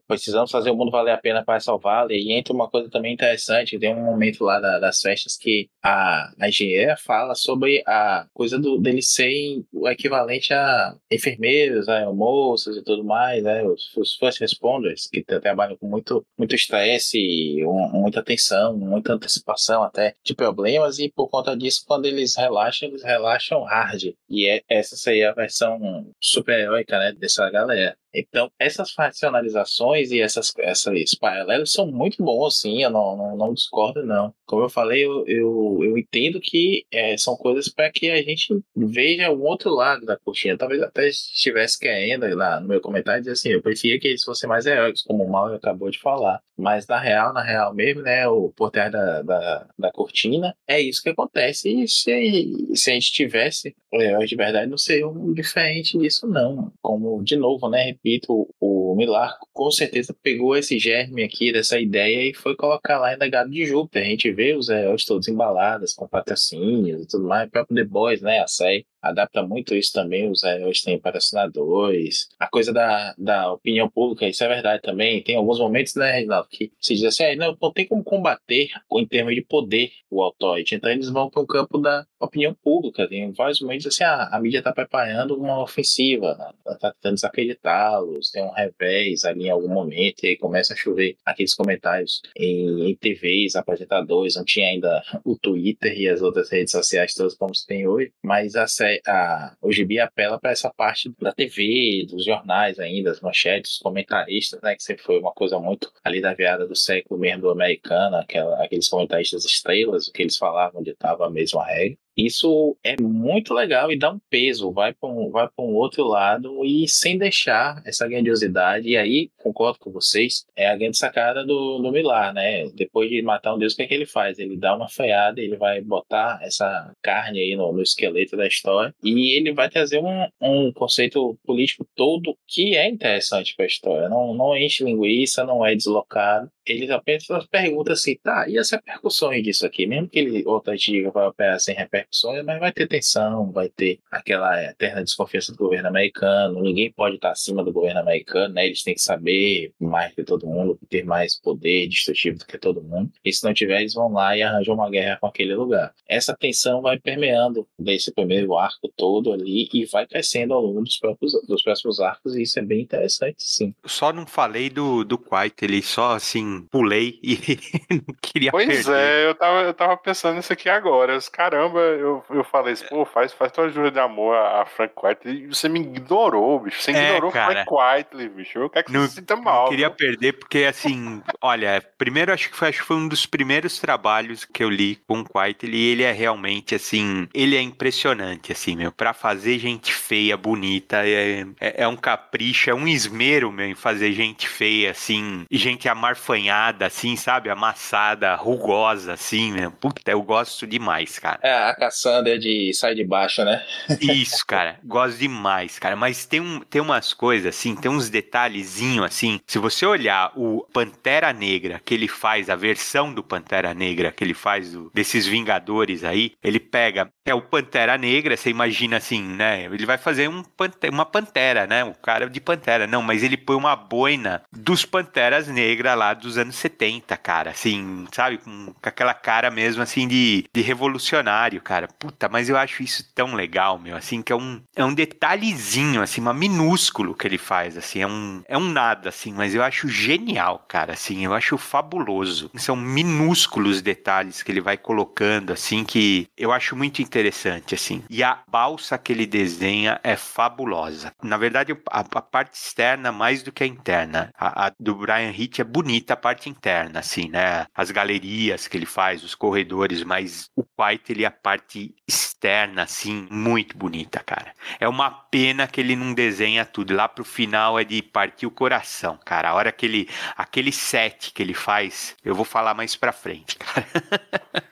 Precisamos fazer o mundo valer a pena para salvá-lo. E entra uma coisa também interessante: tem um momento lá da, das festas que a, a engenheira fala sobre a coisa do, deles serem o equivalente a enfermeiros, a moças e tudo mais, né? Os, os first responders que trabalham com muito muito estresse, um, muita tensão, muita antecipação até de problemas e por conta disso, quando eles relaxam eles relaxam hard. E é, essa seria a versão super-heróica, né, dessa galera. Então, essas racionalizações e essas, essas paralelos são muito bons, sim, eu não, não, não discordo, não. Como eu falei, eu, eu, eu entendo que é, são coisas para que a gente veja o outro lado da cortina. Talvez até estivesse querendo, lá no meu comentário, dizer assim, eu preferia que eles fossem mais heróicos, como o Mauro acabou de falar. Mas na real, na real mesmo, né, o por trás da, da, da cortina, é isso que acontece. E se, se a gente tivesse heróis de verdade, não seria um diferente disso, não. Como, de novo, né, repito, o Milar com certeza pegou esse germe aqui dessa ideia e foi colocar lá em Legado de Júpiter. A gente vê os heróis todos embalados, com patrocínios e tudo mais. O próprio The Boys, né, a série, adapta muito isso também. Os heróis têm patrocinadores. A coisa da, da opinião pública, isso é verdade também. Tem alguns momentos, né, Reginaldo, que se diz assim, ah, não, não tem como combater em termos de poder o autóide. Então eles vão para o campo da opinião pública. Tem vários momentos assim, ah, a mídia está preparando uma ofensiva, está tentando desacreditá-los, tem um revés ali em algum momento, e aí começa a chover aqueles comentários em, em TVs, apresentadores, não tinha ainda o Twitter e as outras redes sociais todas como se tem hoje, mas a, a, o Gibi apela para essa parte da TV, dos jornais ainda, as manchetes, os comentaristas, né, que sempre foi uma coisa muito ali da virada do século mesmo do americano, aquela, aqueles comentaristas estrelas, o que eles falavam ditava a mesma regra. Isso é muito legal e dá um peso, vai para um, vai um outro lado e sem deixar essa grandiosidade. E aí, concordo com vocês, é a grande sacada do, do Milar, né? Depois de matar um deus, o que é que ele faz? Ele dá uma freada, ele vai botar essa carne aí no, no esqueleto da história e ele vai trazer um, um conceito político todo que é interessante para a história. Não, não enche linguiça, não é deslocado. Ele apenas pergunta assim, tá, e as repercussões disso aqui? Mesmo que ele outra diga vai operar sem repercussões, mas vai ter tensão, vai ter aquela eterna desconfiança do governo americano, ninguém pode estar acima do governo americano, né? Eles têm que saber mais que todo mundo, ter mais poder destrutivo do que todo mundo. E se não tiver, eles vão lá e arranjam uma guerra com aquele lugar. Essa tensão vai permeando desse primeiro arco todo ali e vai crescendo ao longo dos, próprios, dos próximos arcos, e isso é bem interessante, sim. Só não falei do, do Quiet, ele só assim, pulei e [LAUGHS] não queria Pois perder. é, eu tava, eu tava pensando nisso aqui agora. Caramba, eu, eu falei assim, pô, faz, faz tua jura de amor a, Frank White e você me ignorou, bicho. Você É, ignorou cara. Frank Whiteley, bicho. Eu quero que Não- você se sinta mal. Não queria viu? perder, porque assim, [LAUGHS] olha, primeiro acho que foi, acho que foi um dos primeiros trabalhos que eu li com o Quiet, e ele é realmente assim, ele é impressionante, assim, meu, pra fazer gente feia, bonita, é, é, é um capricho, é um esmero, meu, em fazer gente feia, assim, e gente amarfanhada, assim, sabe, amassada, rugosa, assim, meu, puta, eu gosto demais, cara. É a Cassandra de Sai de Baixo, né? Isso, cara. Gosto demais, cara. Mas tem, um, tem umas coisas, assim, tem uns detalhezinhos, assim. Se você olhar o Pantera Negra que ele faz, a versão do Pantera Negra que ele faz do- desses Vingadores aí, ele pega. É o Pantera Negra, você imagina assim, né? Ele vai fazer um uma pantera, né? O cara de pantera. Não, mas ele põe uma boina dos Panteras Negras lá dos anos 70, cara. Assim, sabe? Com, com aquela cara mesmo, assim, de, de revolucionário, cara. Puta, mas eu acho isso tão legal, meu. Assim, que é um, é um detalhezinho, assim, uma minúsculo que ele faz, assim. É um, é um nada, assim, mas eu acho genial, cara. Assim, eu acho fabuloso. São minúsculos detalhes que ele vai colocando, assim, que eu acho muito interessante, assim. E a balsa que ele desenha é fabulosa. Na verdade, a, a parte externa mais do que a interna. A, a do Brian Hitch é bonita a parte interna, assim, né? As galerias que ele faz, os corredores, mas o White, ele é a parte externa, assim, muito bonita, cara. É uma pena que ele não desenha tudo. Lá pro final é de partir o coração, cara. A hora que ele. Aquele set que ele faz, eu vou falar mais pra frente, [LAUGHS] cara.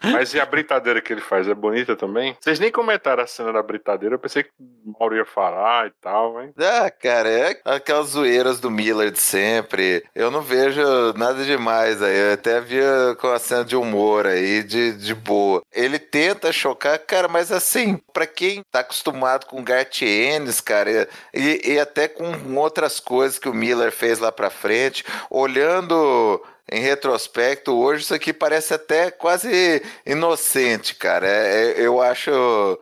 Mas e a britadeira que ele faz? É bonita também? Vocês nem comentaram a cena da britadeira. Eu pensei que o Mauro ia falar e tal, hein? Ah, cara, é aquelas zoeiras do Miller de sempre. Eu não vejo nada demais aí. Eu até via com a cena de humor aí, de, de boa. Ele tenta chocar, cara, mas assim, pra quem tá acostumado com Garth Ennis, cara, e, e até com outras coisas que o Miller fez lá pra frente, olhando em retrospecto, hoje isso aqui parece até quase inocente, cara. É- é- eu acho.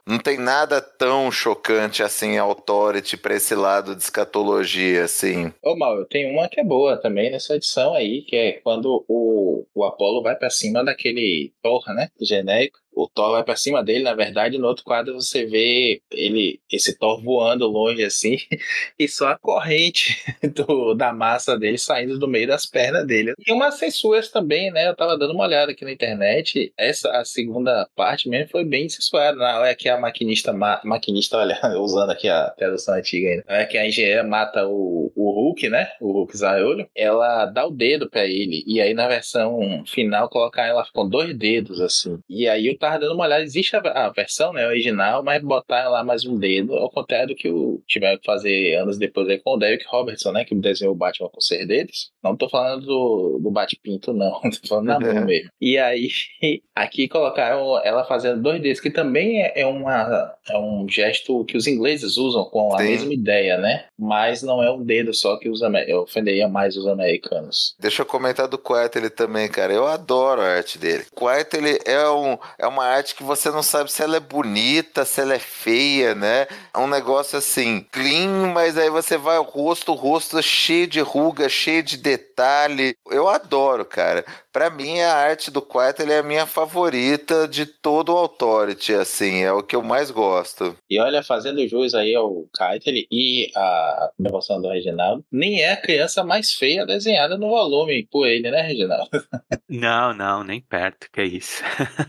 Não tem nada tão chocante assim, Authority, pra esse lado de escatologia, assim. Ô, Mauro, tem uma que é boa também nessa edição aí, que é quando o, o Apollo vai pra cima daquele Thor, né? Genérico. O Thor vai pra cima dele, na verdade, no outro quadro você vê ele, esse Thor voando longe assim, [LAUGHS] e só a corrente [LAUGHS] do, da massa dele saindo do meio das pernas dele. E umas censuras também, né? Eu tava dando uma olhada aqui na internet. Essa, a segunda parte mesmo foi bem censurada. Na hora que a maquinista, ma, maquinista, olha, [LAUGHS] usando aqui a tradução antiga ainda, na hora que a engenheira mata o, o Hulk, né? O Hulk Zaiolho, ela dá o dedo pra ele. E aí na versão final colocar ela com dois dedos, assim. E aí eu tava dando uma olhada, existe a, a versão, né, original, mas botar lá mais um dedo, ao contrário do que o tiveram que fazer anos depois aí com o Derek Robertson, né, que desenhou o Batman com seis dedos. Não tô falando do, do Bate-Pinto, não. [LAUGHS] Tô falando na mão mesmo. E aí, [LAUGHS] aqui colocaram ela fazendo dois dedos, que também é, é uma, é um gesto que os ingleses usam com a Sim. mesma ideia, né? Mas não é um dedo só que os ame- ofenderia mais os americanos. Deixa eu comentar do Quartel também, cara. Eu adoro a arte dele. Quartel é, um, é uma arte que você não sabe se ela é bonita, se ela é feia, né? É um negócio assim, clean, mas aí você vai ao rosto, o rosto é cheio de ruga, cheio de detalhe. Eu adoro, cara. Pra mim, a arte do Quartel é a minha favorita de todo o Authority, assim. É o que eu mais gosto. E olha, fazendo jus aí ao Keitel e a devoção do Reginaldo, nem é a criança mais feia desenhada no volume por ele, né, Reginaldo? [LAUGHS] Não, não, nem perto, que é isso.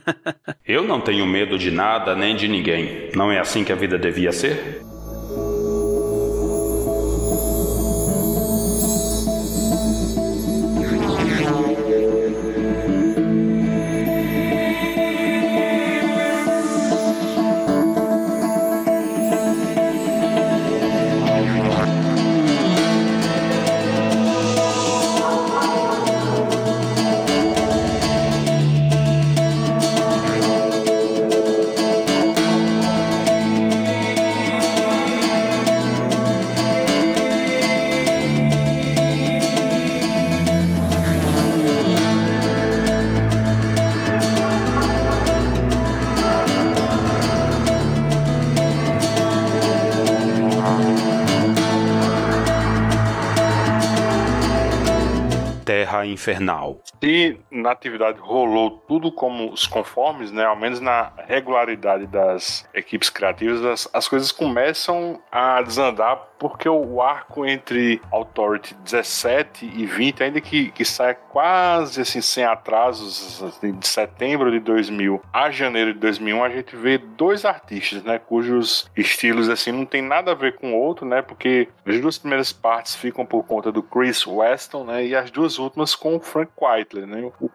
[LAUGHS] Eu não tenho medo de nada nem de ninguém. Não é assim que a vida devia ser? Infernal. Se na atividade rolou tudo como os conformes, né, ao menos na regularidade das equipes criativas, as, as coisas começam a desandar porque o arco entre Authority 17 e 20, ainda que, que saia quase assim sem atrasos, assim, de setembro de 2000 a janeiro de 2001, a gente vê dois artistas, né, cujos estilos assim não tem nada a ver com o outro, né, porque as duas primeiras partes ficam por conta do Chris Weston, né, e as duas últimas com o Frank Whiteley, né. O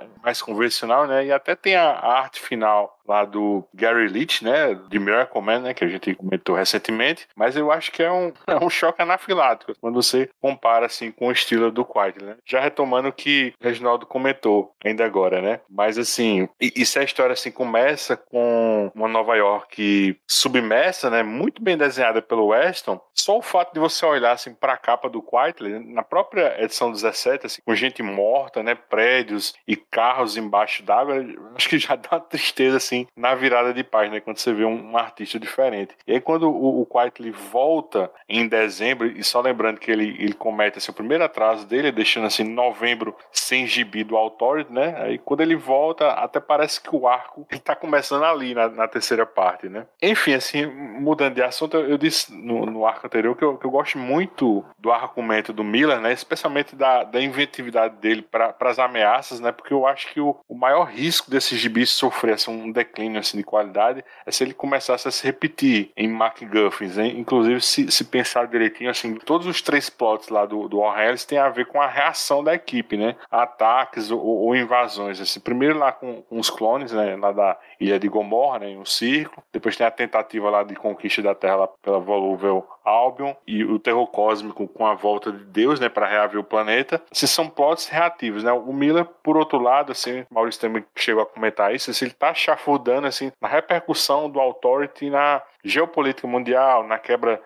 é mais convencional, né, e até tem a arte final lá do Gary Leach, né, de Miracle Man, né, que a gente comentou recentemente, mas eu acho que é um, [LAUGHS] é um choque anafilático quando você compara assim com o estilo do Quiet, né? Já retomando o que o Reginaldo comentou ainda agora, né? Mas assim, e, se a história assim começa com uma Nova York submersa, né, muito bem desenhada pelo Weston, só o fato de você olhar assim para a capa do Quietly, na própria edição 17, assim, com gente morta, né, prédios e carros embaixo d'água, acho que já [LAUGHS] dá uma tristeza assim assim na virada de página, quando você vê um, um artista diferente. E aí quando o, o Quietly volta em dezembro, e só lembrando que ele, ele comete assim, o primeiro atraso dele, deixando assim novembro sem gibi do Authority, né? Aí quando ele volta, até parece que o arco está começando ali na, na, terceira parte, né? Enfim, assim, mudando de assunto, eu, disse no, no, arco anterior que eu, que eu gosto muito do argumento do Miller, né? Especialmente da, da inventividade dele para as ameaças, né? Porque eu acho que o, o maior risco desse gibi sofrer assim, um declínio assim, de qualidade é se ele começasse a se repetir em MacGuffins. Hein? Inclusive, se, se pensar direitinho, assim, todos os três plots lá do, do Warren têm a ver com a reação da equipe, né? Ataques ou, ou invasões. Assim, primeiro lá com, com, os clones, né? Lá da ilha de Gomorra, né? Em um círculo. Depois tem a tentativa lá de conquista da Terra lá pela volúvel Albion e o terror cósmico com a volta de Deus, né, para reaver o planeta. Esses são plots reativos, né? O Miller, por outro lado, assim, Maurício também chegou a comentar isso, assim, ele tá chafurdando assim na repercussão do Authority na geopolítica mundial, na quebra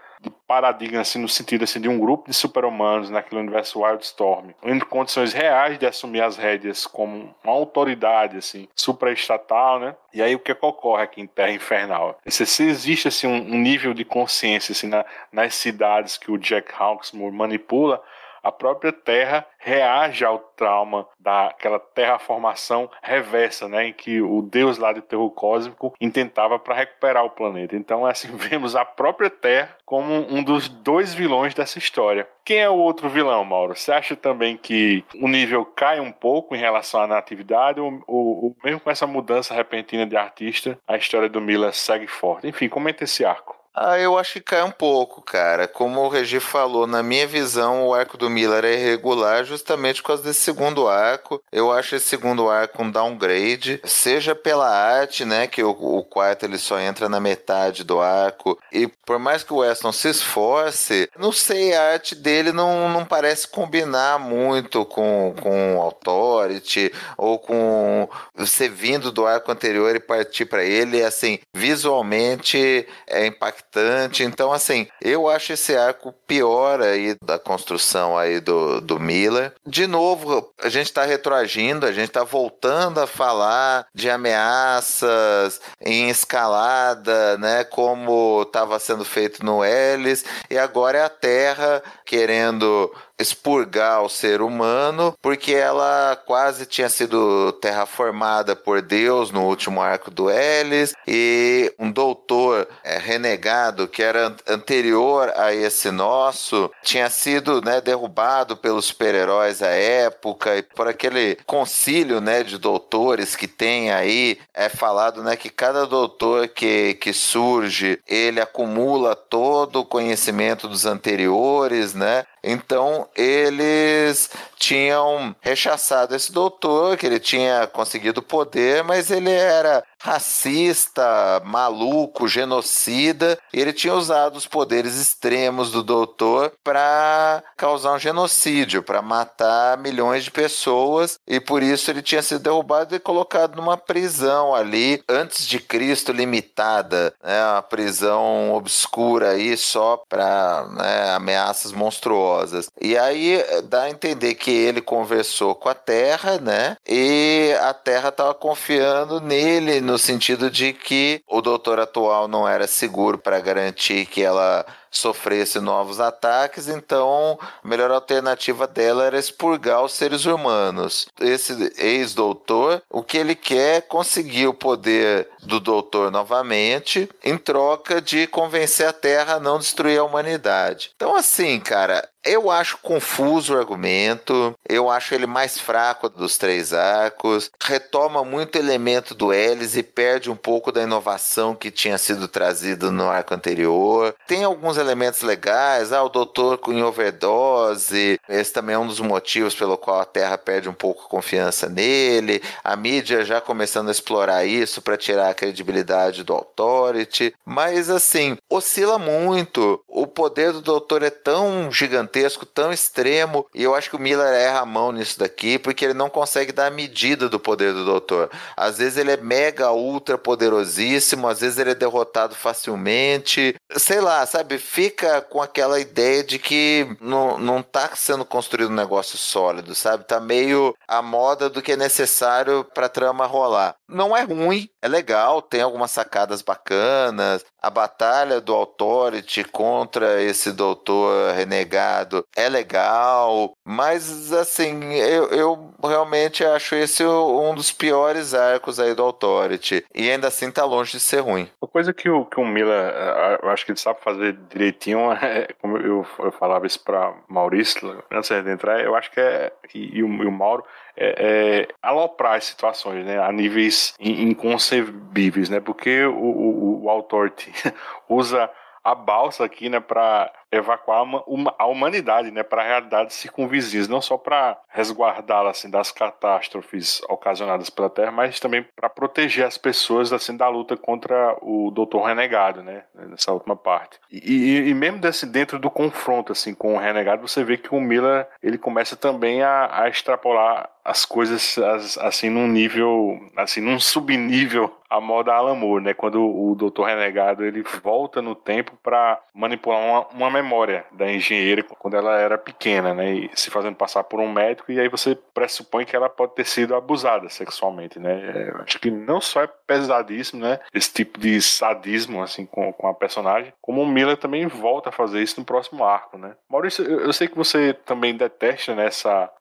paradigma, assim, no sentido assim, de um grupo de super-humanos naquele universo Wildstorm, em condições reais de assumir as rédeas como uma autoridade assim, supraestatal, né? E aí o que, é que ocorre aqui em Terra Infernal? Se, se existe assim, um, um, nível de consciência assim, na, nas cidades que o Jack Hawksmoor manipula, a própria Terra reage ao trauma daquela terraformação reversa, né, em que o deus lá de terror cósmico intentava para recuperar o planeta. Então, assim, [LAUGHS] vemos a própria Terra como um dos dois vilões dessa história. Quem é o outro vilão, Mauro? Você acha também que o nível cai um pouco em relação à natividade ou, ou, ou mesmo com essa mudança repentina de artista, a história do Miller segue forte? Enfim, comenta esse arco. Ah, eu acho que cai um pouco, cara. Como o Regi falou, na minha visão, o arco do Miller é irregular justamente por causa desse segundo arco. Eu acho esse segundo arco um downgrade, seja pela arte, né, que o, o quarto ele só entra na metade do arco, e por mais que o Weston se esforce, não sei, a arte dele não, não parece combinar muito com, com Authority, ou com você vindo do arco anterior e partir para ele, assim, visualmente é impactante impactante. Então, assim, eu acho esse arco pior aí da construção aí do, do Miller. De novo, a gente está retroagindo, a gente está voltando a falar de ameaças em escalada, né? Como estava sendo feito no Ellis, e agora é a Terra querendo expurgar o ser humano, porque ela quase tinha sido terraformada por Deus no último arco do Ellis, e um doutor é, renegado que era anterior a esse nosso tinha sido né, derrubado pelos super-heróis à época, e por aquele concílio né, de doutores que tem aí, é falado né, que cada doutor que, que surge, ele acumula todo o conhecimento dos anteriores, né? Então eles tinham rechaçado esse doutor, que ele tinha conseguido poder, mas ele era racista, maluco, genocida, ele tinha usado os poderes extremos do doutor para causar um genocídio, para matar milhões de pessoas, e por isso ele tinha sido derrubado e colocado numa prisão ali, antes de Cristo, limitada, né, uma prisão obscura aí só para né, ameaças monstruosas. E aí eh, dá a entender que ele conversou com a Terra, né, e a Terra estava confiando nele no sentido de que o doutor atual não era seguro para garantir que ela sofresse novos ataques, então a melhor alternativa dela era expurgar os seres humanos. Esse ex-doutor, o que ele quer é conseguir o poder do doutor novamente, em troca de convencer a Terra a não destruir a humanidade. Então, assim, cara, eu acho confuso o argumento, eu acho ele mais fraco dos três arcos, retoma muito elemento do Ellis e perde um pouco da inovação que tinha sido trazido no arco anterior. Tem alguns elementos legais, ah, o doutor com overdose, esse também é um dos motivos pelo qual a Terra perde um pouco a confiança nele, a mídia já começando a explorar isso para tirar a credibilidade do Authority, mas assim, oscila muito. O poder do doutor é tão gigantesco tão extremo, e eu acho que o Miller erra a mão nisso daqui, porque ele não consegue dar a medida do poder do doutor. Às vezes ele é mega, ultra poderosíssimo, às vezes ele é derrotado facilmente. Sei lá, sabe? Fica com aquela ideia de que não, não tá sendo construído um negócio sólido, sabe? Tá meio a moda do que é necessário pra trama rolar. Não é ruim, é legal, tem algumas sacadas bacanas. A batalha do Authority contra esse doutor renegado é legal, mas assim, eu, eu realmente acho esse um dos piores arcos aí do Authority. E ainda assim tá longe de ser ruim. Uma coisa que o, que o Miller, eu acho que ele sabe fazer direitinho, [LAUGHS] é, como eu, eu falava isso pra Maurício antes de entrar, eu acho que é. E, e, o, Mauro, é, é, aloprar as situações, né, a níveis inconcebíveis, né, porque o, o, o autor [LAUGHS] usa a balsa aqui, né, para evacuar uma, a humanidade, né, para realidades circunvizinhas, não só para resguardá-la assim das catástrofes ocasionadas pela Terra, mas também para proteger as pessoas assim da luta contra o Doutor Renegado, né, nessa última parte. E, e, e, mesmo desse dentro do confronto assim com o Renegado, você vê que o Miller ele começa também a, a extrapolar as coisas assim num nível, assim num subnível a moda Alan Moore, né? Quando o Doutor Renegado ele volta no tempo para manipular uma, uma memória da engenheira quando ela era pequena, né? E se fazendo passar por um médico, e aí você pressupõe que ela pode ter sido abusada sexualmente, né? É, acho que não só é pesadíssimo, né? Esse tipo de sadismo, assim, com, com a personagem, como o Miller também volta a fazer isso no próximo arco, né? Maurício, eu, sei que você também detesta né,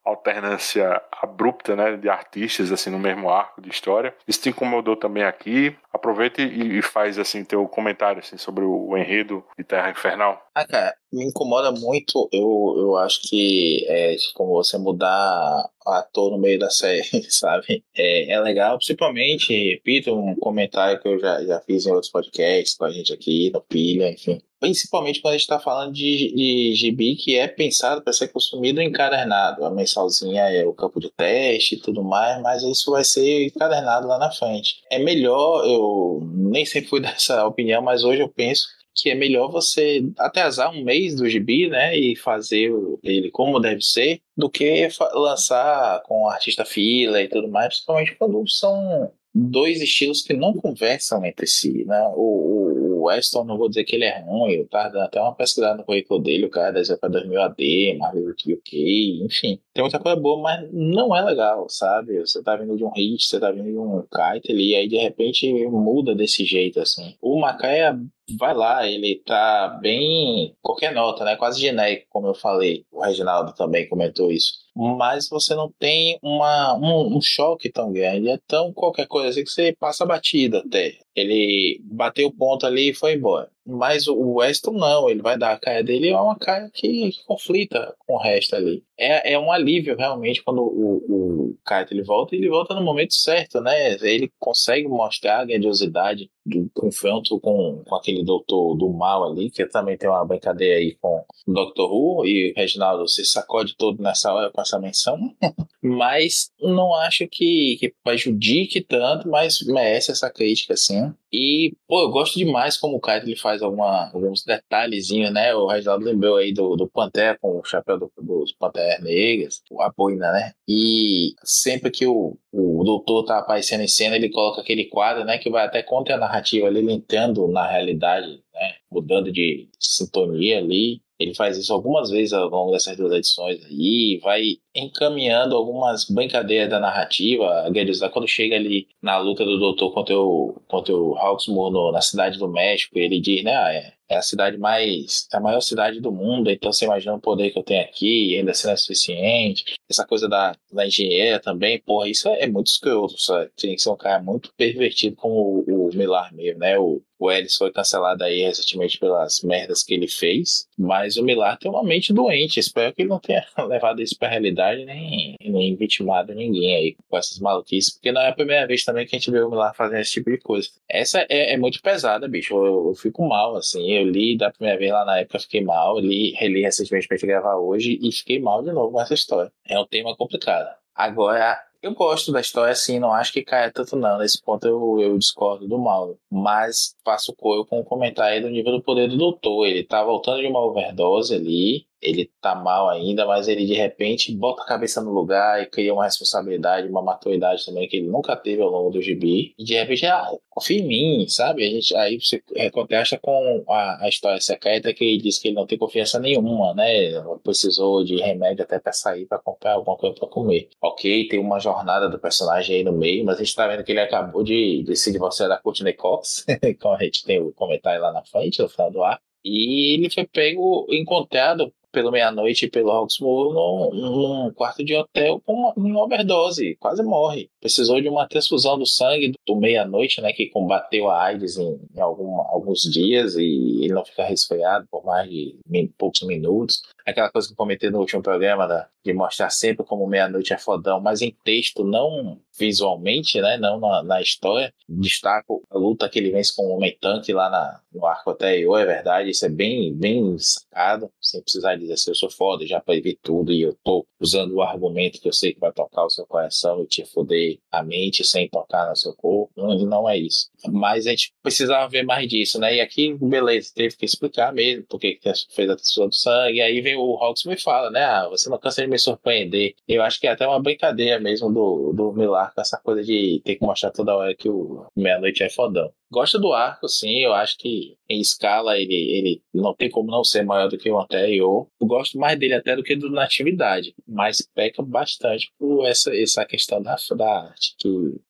alternância abrupta, né? De artistas, assim, no mesmo arco de história. Isso te incomodou também aqui. Aproveita e, e faz, assim, teu comentário, assim, sobre o, o enredo de Terra Infernal. Ah, cara, me incomoda muito. Eu, eu acho que é como você mudar ator no meio da [LAUGHS] série, sabe? É, é legal, principalmente, repito, um comentário que eu já, já fiz em outros podcasts com a gente aqui, no Pilha, enfim. Principalmente quando a gente está falando de, de gibi que é pensado para ser consumido encadernado. A mensalzinha é o campo de teste e tudo mais, mas isso vai ser encadernado lá na frente. É melhor, eu nem sempre fui [LAUGHS] dessa opinião, mas hoje eu penso que é melhor você atrasar um mês do gibi, né, e fazer ele como deve ser, do que lançar com artista fila e tudo mais, principalmente quando são dois estilos que não conversam entre si, né? O, o Weston, não vou dizer que ele é ruim, eu tava dando até uma pesquisada no currículo dele, o cara desenha pra 2000 AD, Marvel UK, enfim. Tem muita coisa boa, mas não é legal, sabe? Você tá vindo de um hit, você tá vindo de um kite ali, e aí de repente muda desse jeito, assim. O Macaia vai lá, ele tá bem. qualquer nota, né? Quase genérico, como eu falei. O Reginaldo também comentou isso. Mas você não tem uma, um, um choque tão grande. É tão qualquer coisa assim que você passa batida até. Ele bateu o ponto ali e foi embora. Mas o Weston não, ele vai dar a caia dele é uma caia que, conflita com o resto ali. É, é um alívio realmente quando o, o Kaito ele volta ele volta no momento certo, né? Ele consegue mostrar a grandiosidade do confronto com, com aquele doutor do mal ali, que também tem uma brincadeira aí com o Doctor Who, e o Reginaldo se sacode todo nessa hora com essa menção. [LAUGHS] mas não acho que, que prejudique tanto, mas merece essa crítica, assim. E, pô, eu gosto demais como o Kaito ele faz alguma, alguns detalhezinhos, né? O Reginaldo lembrou aí do, do Pantera com o chapéu do, dos Panteras Negras, a boina, né? E sempre que o, o doutor tá aparecendo em cena, ele coloca aquele quadro, né? Que vai até contra a narrativa ele entrando na realidade, né? Mudando de sintonia ali. Ele faz isso algumas vezes ao longo dessas duas edições aí, vai encaminhando algumas brincadeiras da narrativa. A quando chega ali na luta do doutor contra o, contra o Hawksmoor no, na cidade do México, ele diz, né, ah, é, é a cidade mais. É a maior cidade do mundo, então você imagina o poder que eu tenho aqui, ainda sendo suficiente. Essa coisa da, da engenheira também, porra, isso é, é muito escroto, sabe? Tinha que ser um cara muito pervertido como o, o Milar mesmo, né? O, o Ellis foi cancelado aí recentemente pelas merdas que ele fez, mas o Milar tem uma mente doente. Espero que ele não tenha [LAUGHS] levado isso pra realidade nem, nem vitimado ninguém aí com essas maluquices, porque não é a primeira vez também que a gente vê o Milar fazendo esse tipo de coisa. Essa é, é muito pesada, bicho. Eu, eu, fico mal, assim. Eu li da primeira vez lá na época, fiquei mal. Li, reli recentemente pra gente gravar hoje e fiquei mal de novo com essa história. É um tema complicado. Agora, eu gosto da história, assim, não acho que caia tanto não. Nesse ponto eu, eu discordo do Mauro. Mas faço coro com o comentário do nível do poder do doutor. Ele tá voltando de uma overdose ali ele tá mal ainda, mas ele de repente bota a cabeça no lugar e cria uma responsabilidade, uma maturidade também que ele nunca teve ao longo do gibi. E de repente, ah, confia em mim, sabe? A gente, aí você contesta com a, a, história secreta que ele diz que ele não tem confiança nenhuma, né? Precisou de remédio até pra sair para comprar alguma coisa para comer. Ok, tem uma jornada do personagem aí no meio, mas a gente tá vendo que ele acabou de, de se divorciar da Courtney Cox, [LAUGHS] como a gente tem o comentário lá na frente, no final do ar. E ele foi pego, encontrado pelo meia-noite pelo Hawksmoor num, num, quarto de hotel com uma, overdose, quase morre. Precisou de uma transfusão do sangue do meia-noite, né, que combateu a AIDS em, em algum, alguns dias e ele não fica resfriado por mais de poucos minutos. Aquela coisa que eu comentei no último programa, né, de mostrar sempre como meia-noite é fodão, mas em texto, não visualmente, né, não na, na história. Destaco a luta que ele vence com o Homem-Tanque lá na, no arco até eu, é verdade, isso é bem, bem sacado, sem precisar dizer assim, eu sou foda, já previ tudo e eu tô usando o argumento que eu sei que vai tocar o seu coração e te foder a mente sem tocar no seu corpo. Não, não é isso. Mas a gente precisava ver mais disso, né? E aqui, beleza, teve que explicar mesmo porque que fez a transfusão do sangue. E aí vem o Hawks me fala, né? Ah, você não cansa de me surpreender. Eu acho que é até uma brincadeira mesmo do, do Milar com essa coisa de ter que mostrar toda hora que o Meia-Noite é fodão. Gosto do arco, sim. Eu acho que em escala ele, ele não tem como não ser maior do que o anterior. Eu gosto mais dele até do que do Natividade, mas peca bastante por essa, essa questão da, da arte, que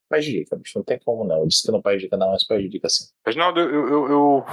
prejudica, bicho. Não tem como não. Eu disse que não prejudica, não, mas prejudica sim. Reginaldo, eu, eu, eu,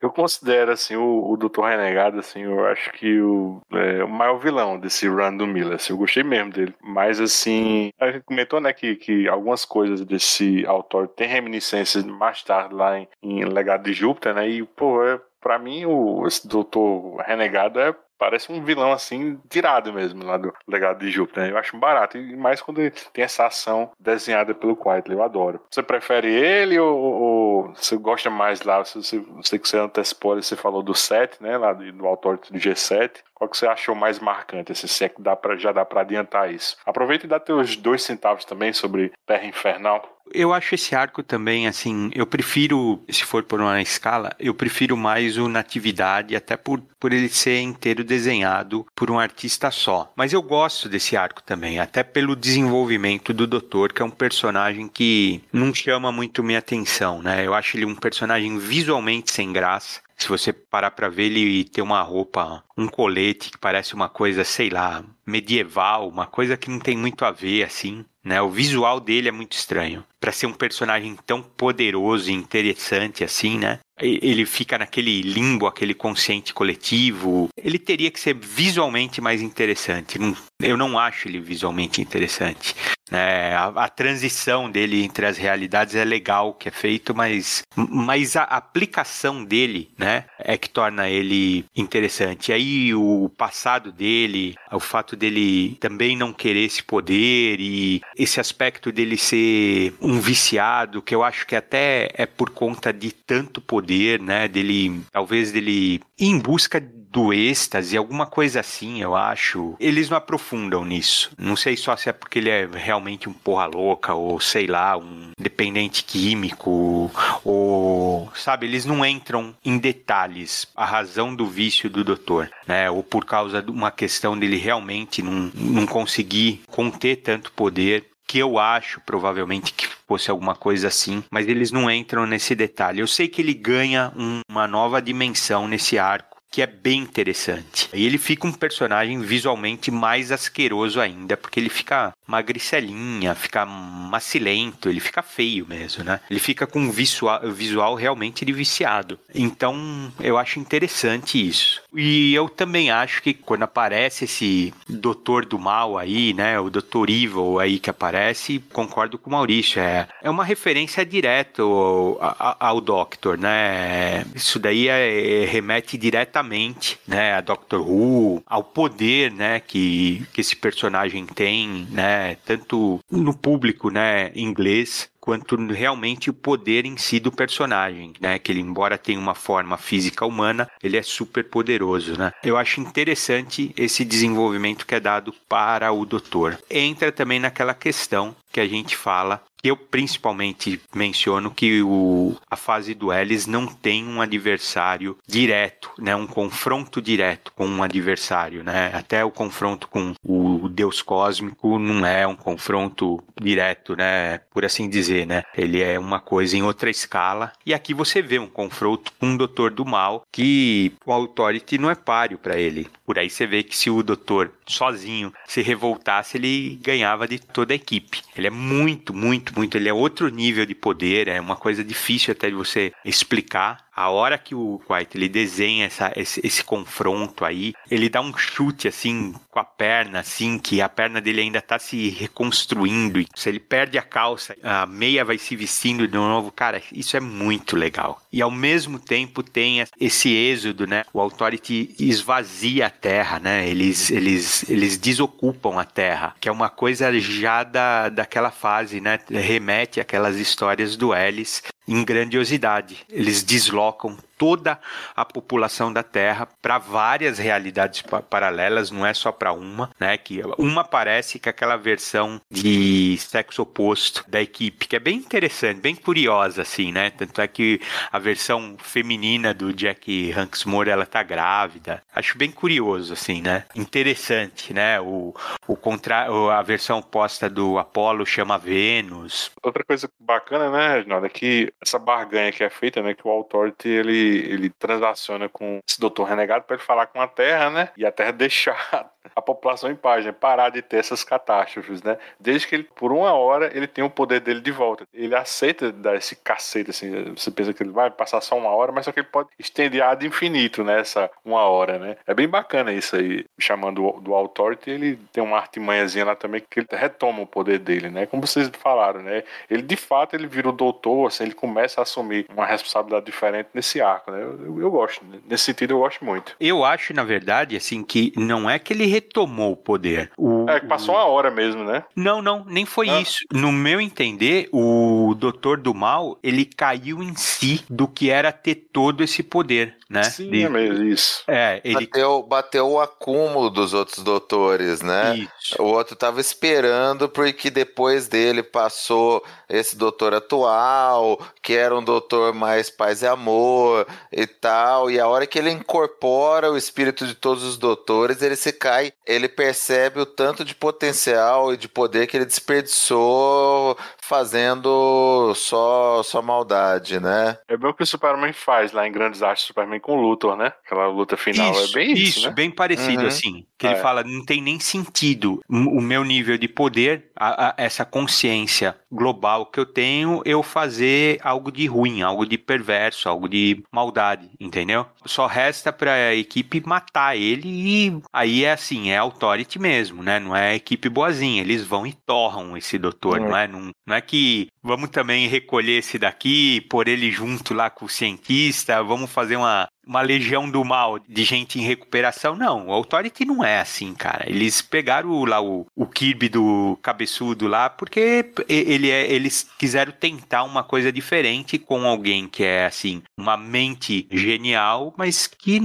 eu considero assim, o, o Doutor Renegado, assim, eu acho que o, é, o maior vilão desse run do Miller. Assim, eu gostei mesmo dele. Mas assim, a gente comentou né, que, que algumas coisas desse autor tem reminiscências mais tarde lá em, em Legado de Júpiter, né? E, pô, é, pra mim, o, esse Doutor Renegado é parece um vilão assim, tirado mesmo lá do legado de Júpiter. Né? Eu acho barato. E mais quando tem essa ação desenhada pelo Quietly, eu adoro. Você prefere ele ou, ou você gosta mais lá? Você, você, que você antecipou, você falou do 7, né? Lá do, do autor do G7. Qual que você achou mais marcante? Esse se é que dá pra, já dá para adiantar isso. Aproveita e dá teus dois centavos também sobre Terra Infernal. Eu acho esse arco também, assim, eu prefiro, se for por uma escala, eu prefiro mais o Natividade, até por, por ele ser inteiro desenhado por um artista só. Mas eu gosto desse arco também, até pelo desenvolvimento do Doutor, que é um personagem que não chama muito minha atenção, né? Eu acho ele um personagem visualmente sem graça. Se você parar para ver ele ter uma roupa, um colete que parece uma coisa, sei lá, medieval, uma coisa que não tem muito a ver assim, né? O visual dele é muito estranho. Para ser um personagem tão poderoso e interessante assim, né? Ele fica naquele limbo, aquele consciente coletivo. Ele teria que ser visualmente mais interessante. Eu não acho ele visualmente interessante. É, a, a, transição dele entre as realidades é legal que é feito, mas, mas a aplicação dele, né, é que torna ele interessante. E aí o passado dele, o fato dele também não querer esse poder e esse aspecto dele ser um viciado, que eu acho que até é por conta de tanto poder, né, dele, talvez dele ir em busca do êxtase, alguma coisa assim, eu acho. Eles não aprofundam nisso. Não sei só se é porque ele é realmente um porra louca, ou sei lá, um dependente químico, ou. Sabe, eles não entram em detalhes a razão do vício do doutor, né? Ou por causa de uma questão dele realmente não, não conseguir conter tanto poder que eu acho provavelmente que fosse alguma coisa assim, mas eles não entram nesse detalhe. Eu sei que ele ganha um, uma nova dimensão nesse arco que é bem interessante. E ele fica um personagem visualmente mais asqueroso ainda, porque ele fica magricelinha, fica macilento, ele fica feio mesmo, né? Ele fica com um visual, visual realmente de viciado. Então, eu acho interessante isso. E eu também acho que quando aparece esse doutor do mal aí, né? O doutor Evil aí que aparece, concordo com o Maurício. É, é uma referência direta ao, ao, ao Doctor, né? Isso daí é, remete diretamente, né? A Doctor Who, ao poder, né? Que, que esse personagem tem, né? Tanto no público, né? Inglês, quanto realmente o poder em si do personagem, né? Que ele, embora tenha uma forma física humana, ele é super poderoso, né? Eu acho interessante esse desenvolvimento que é dado para o doutor. Entra também naquela questão que a gente fala eu principalmente menciono que o, a fase do Ellis não tem um adversário direto, né, um confronto direto com um adversário, né? Até o confronto com o Deus cósmico não é um confronto direto, né, por assim dizer, né? Ele é uma coisa em outra escala. E aqui você vê um confronto com um Doutor do Mal que o Authority não é páreo para ele. Por aí você vê que se o Doutor sozinho se revoltasse, ele ganhava de toda a equipe. Ele é muito, muito, muito. Ele é outro nível de poder, é uma coisa difícil até de você explicar a hora que o White ele desenha essa, esse, esse, confronto aí, ele dá um chute assim com a perna, assim, que a perna dele ainda tá se reconstruindo. Se ele perde a calça, a meia vai se vestindo de novo. Cara, isso é muito legal. E ao mesmo tempo tem esse êxodo, né? O Authority esvazia a terra, né? Eles, eles, eles desocupam a terra, que é uma coisa já da, daquela fase, né? Remete àquelas histórias do Ellis em grandiosidade. Eles deslocam toda a população da Terra para várias realidades paralelas, não é só para uma, né? Que uma parece que é aquela versão de sexo oposto da equipe, que é bem interessante, bem curiosa assim, né? Tanto é que a versão feminina do Jack Hanksmore ela tá grávida. Acho bem curioso assim, né? Interessante, né? O, o contra a versão oposta do Apollo chama Vênus. Outra coisa bacana, né, Reginaldo, é que essa barganha que é feita, né, que o Authority ele ele transaciona com esse doutor renegado para ele falar com a Terra, né? E a Terra [LAUGHS] deixar a população em paz, né? Parar de ter essas catástrofes, né? Desde que ele, por uma hora, ele tem o poder dele de volta. Ele aceita dar esse cacete, assim. Você pensa que ele vai passar só uma hora, mas só que ele pode estender ad infinito né? uma hora, né? É bem bacana isso aí. Chamando do Authority, ele tem uma artimanhazinha lá também que ele retoma o poder dele, né? Como vocês falaram, né? Ele, de fato, ele vira o doutor, assim, ele começa a assumir uma responsabilidade diferente nesse arco, né? Eu, eu, eu gosto. Né? Nesse sentido, eu gosto muito. Eu acho, na verdade, assim, que não é que ele retomou o poder. O, é, passou uma hora mesmo, né? Não, não, nem foi ah. isso. No meu entender, o Doutor do Mal, ele caiu em si do que era ter todo esse poder, né? Sim, De... é mesmo isso. É, ele... Bateu, bateu o acúmulo dos outros doutores, né? Isso. O outro tava esperando porque depois dele passou esse doutor atual, que era um doutor mais paz e amor e tal, e a hora que ele incorpora o espírito de todos os doutores, ele se cai, ele percebe o tanto de potencial e de poder que ele desperdiçou fazendo só, só maldade, né? É bem o que o Superman faz lá em Grandes Artes Superman com o Luthor, né? Aquela luta final isso, é bem isso, isso né? bem parecido uhum. assim. Que é. ele fala, não tem nem sentido o meu nível de poder, a, a, essa consciência global que eu tenho, eu fazer algo de ruim, algo de perverso, algo de maldade, entendeu? Só resta para a equipe matar ele e aí é assim, é authority mesmo, né? Não é equipe boazinha, eles vão e torram esse doutor, uhum. não é? Não, não é que vamos também recolher esse daqui, pôr ele junto lá com o cientista, vamos fazer uma, uma legião do mal de gente em recuperação. Não, o Authority não é assim, cara. Eles pegaram lá o, o Kirby do cabeçudo lá porque ele é, eles quiseram tentar uma coisa diferente com alguém que é assim, uma mente genial, mas que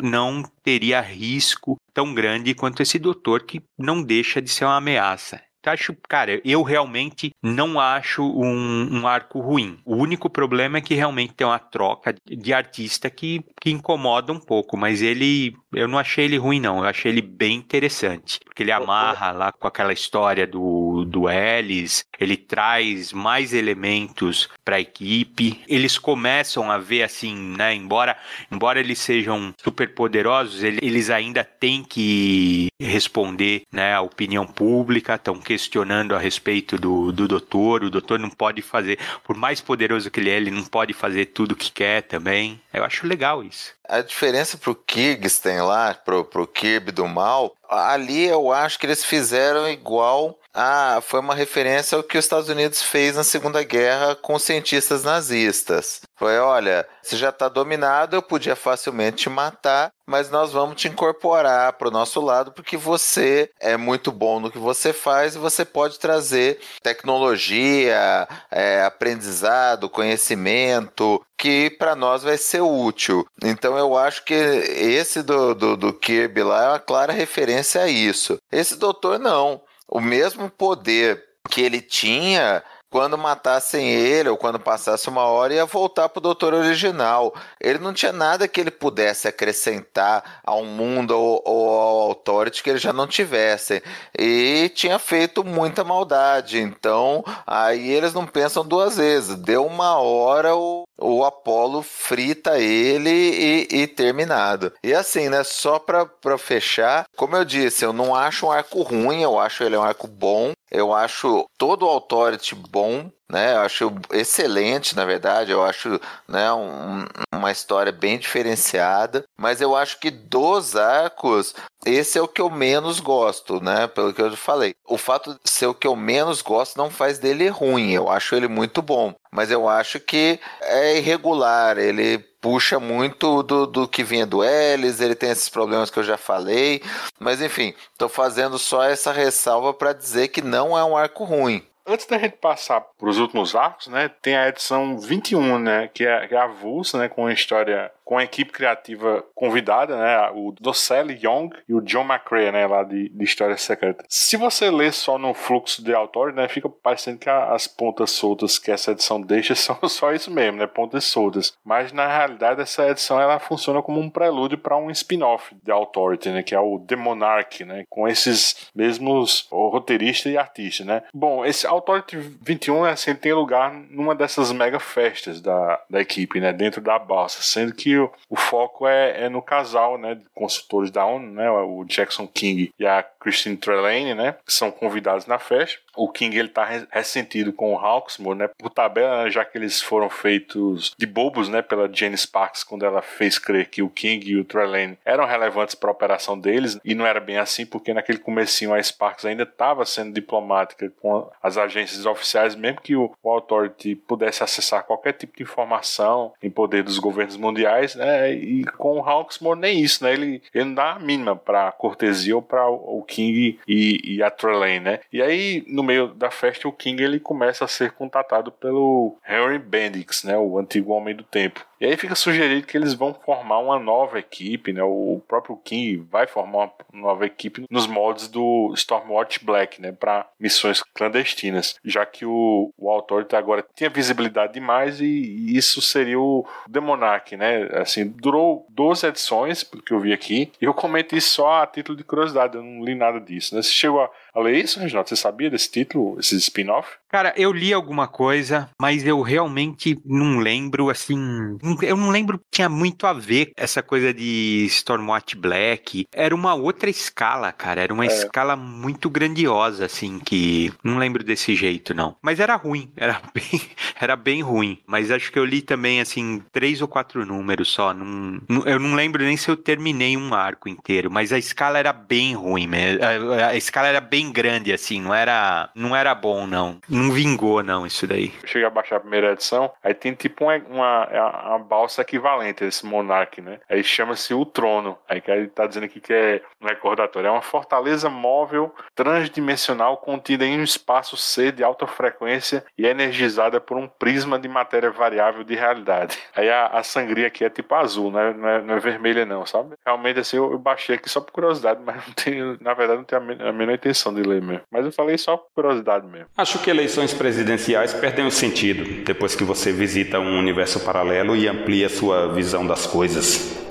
não teria risco tão grande quanto esse doutor que não deixa de ser uma ameaça acho, cara, eu realmente não acho um, um, arco ruim. O único problema é que realmente tem uma troca de artista que, que incomoda um pouco, mas ele, eu não achei ele ruim não, eu achei ele bem interessante, porque ele amarra lá com aquela história do do, do Ellis, ele traz mais elementos para a equipe. Eles começam a ver assim, né? Embora, embora eles sejam super poderosos, eles ainda têm que responder né, à opinião pública, estão questionando a respeito do, do doutor. O doutor não pode fazer, por mais poderoso que ele é, ele não pode fazer tudo o que quer também. Eu acho legal isso. A diferença pro Kirsten lá, pro, pro Kirby do mal, ali eu acho que eles fizeram igual a. Foi uma referência ao que os Estados Unidos fez na Segunda Guerra com os cientistas nazistas. Foi: olha, você já está dominado, eu podia facilmente te matar, mas nós vamos te incorporar para o nosso lado porque você é muito bom no que você faz e você pode trazer tecnologia, é, aprendizado, conhecimento, que para nós vai ser útil. Então eu acho que esse do, do, do Kirby lá é uma clara referência a isso. Esse doutor não. O mesmo poder que ele tinha quando matassem ele ou quando passasse uma hora, ia voltar para o doutor original. Ele não tinha nada que ele pudesse acrescentar ao mundo ou, ou ao Authority que ele já não tivesse. E tinha feito muita maldade. Então, aí eles não pensam duas vezes. Deu uma hora, o, o Apolo frita ele e, e terminado. E assim, né? Só para fechar, como eu disse, eu não acho um arco ruim, eu acho ele um arco bom. Eu acho todo o Authority bom, né? Eu acho excelente, na verdade. Eu acho né, um, uma história bem diferenciada. Mas eu acho que dos arcos, esse é o que eu menos gosto, né? Pelo que eu falei. O fato de ser o que eu menos gosto não faz dele ruim. Eu acho ele muito bom. Mas eu acho que é irregular. Ele puxa muito do, do que vinha do Ellis, ele tem esses problemas que eu já falei. Mas enfim, estou fazendo só essa ressalva para dizer que não é um arco ruim. Antes da gente passar para os últimos arcos, né, tem a edição 21, né, que é, que é avulsa, né, com a história com a equipe criativa convidada, né? O Docelle Young e o John McCrea, né? Lá de, de História Secreta. Se você lê só no fluxo de autor, né? Fica parecendo que a, as pontas soltas que essa edição deixa [LAUGHS] são só isso mesmo, né? Pontas soltas. Mas na realidade essa edição ela funciona como um prelúdio para um spin-off de Authority, né? Que é o The Monarch, né? Com esses mesmos roteiristas e artistas, né? Bom, esse Authority 21, assim, tem lugar numa dessas mega festas da, da equipe, né? Dentro da balsa, sendo que o foco é, é, no casal, né, de consultores da ONU, né, o Jackson King e a Christine Trelawney, né, que são convidados na festa. O King ele tá ressentido com o Hawksmoor, né, por tabela, já que eles foram feitos de bobos, né, pela Jane Sparks quando ela fez crer que o King e o Trelawney eram relevantes para a operação deles, e não era bem assim, porque naquele comecinho a Sparks ainda estava sendo diplomática com as agências oficiais, mesmo que o, o Authority pudesse acessar qualquer tipo de informação em poder dos governos mundiais, né, e com o Hawksmoor nem isso, né, ele, ele não dá a mínima para cortesia ou para o King e, e a Trelawney, né, e aí no no meio da festa, o King ele começa a ser contatado pelo Henry Bendix, né, o antigo Homem do Tempo. E aí fica sugerido que eles vão formar uma nova equipe, né? O próprio King vai formar uma nova equipe nos moldes do Stormwatch Black, né? Para missões clandestinas, já que o, o Authority agora tinha visibilidade demais e, e isso seria o The Monarch, né? Assim, durou 12 edições, pelo que eu vi aqui, e eu comento isso só a título de curiosidade, eu não li nada disso, né? Você chegou a, a ler isso, Reginaldo? Você sabia desse título, esse spin-off? Cara, eu li alguma coisa, mas eu realmente não lembro, assim. Eu não lembro que tinha muito a ver essa coisa de Stormwatch Black. Era uma outra escala, cara. Era uma é. escala muito grandiosa, assim, que. Não lembro desse jeito, não. Mas era ruim. [LAUGHS] Era bem, era bem ruim. Mas acho que eu li também, assim, três ou quatro números só. Não, eu não lembro nem se eu terminei um arco inteiro. Mas a escala era bem ruim mesmo. A, a escala era bem grande, assim. Não era, não era bom, não não vingou, não, isso daí. Eu cheguei a baixar a primeira edição, aí tem tipo uma, uma, é uma balsa equivalente a esse Monark, né? Aí chama-se o Trono. Aí que ele tá dizendo aqui que é um recordatório. É uma fortaleza móvel, transdimensional, contida em um espaço C de alta frequência e energizada por um prisma de matéria variável de realidade. Aí a, a sangria aqui é tipo azul, né? não, é, não é vermelha, não, sabe? Realmente assim, eu, eu, baixei aqui só por curiosidade, mas não tenho, na verdade, não tenho a, a menor intenção de ler mesmo. Mas eu falei só por curiosidade mesmo. Acho que eleições eleições presidenciais perdem o sentido depois que você visita um universo paralelo e amplia sua visão das coisas.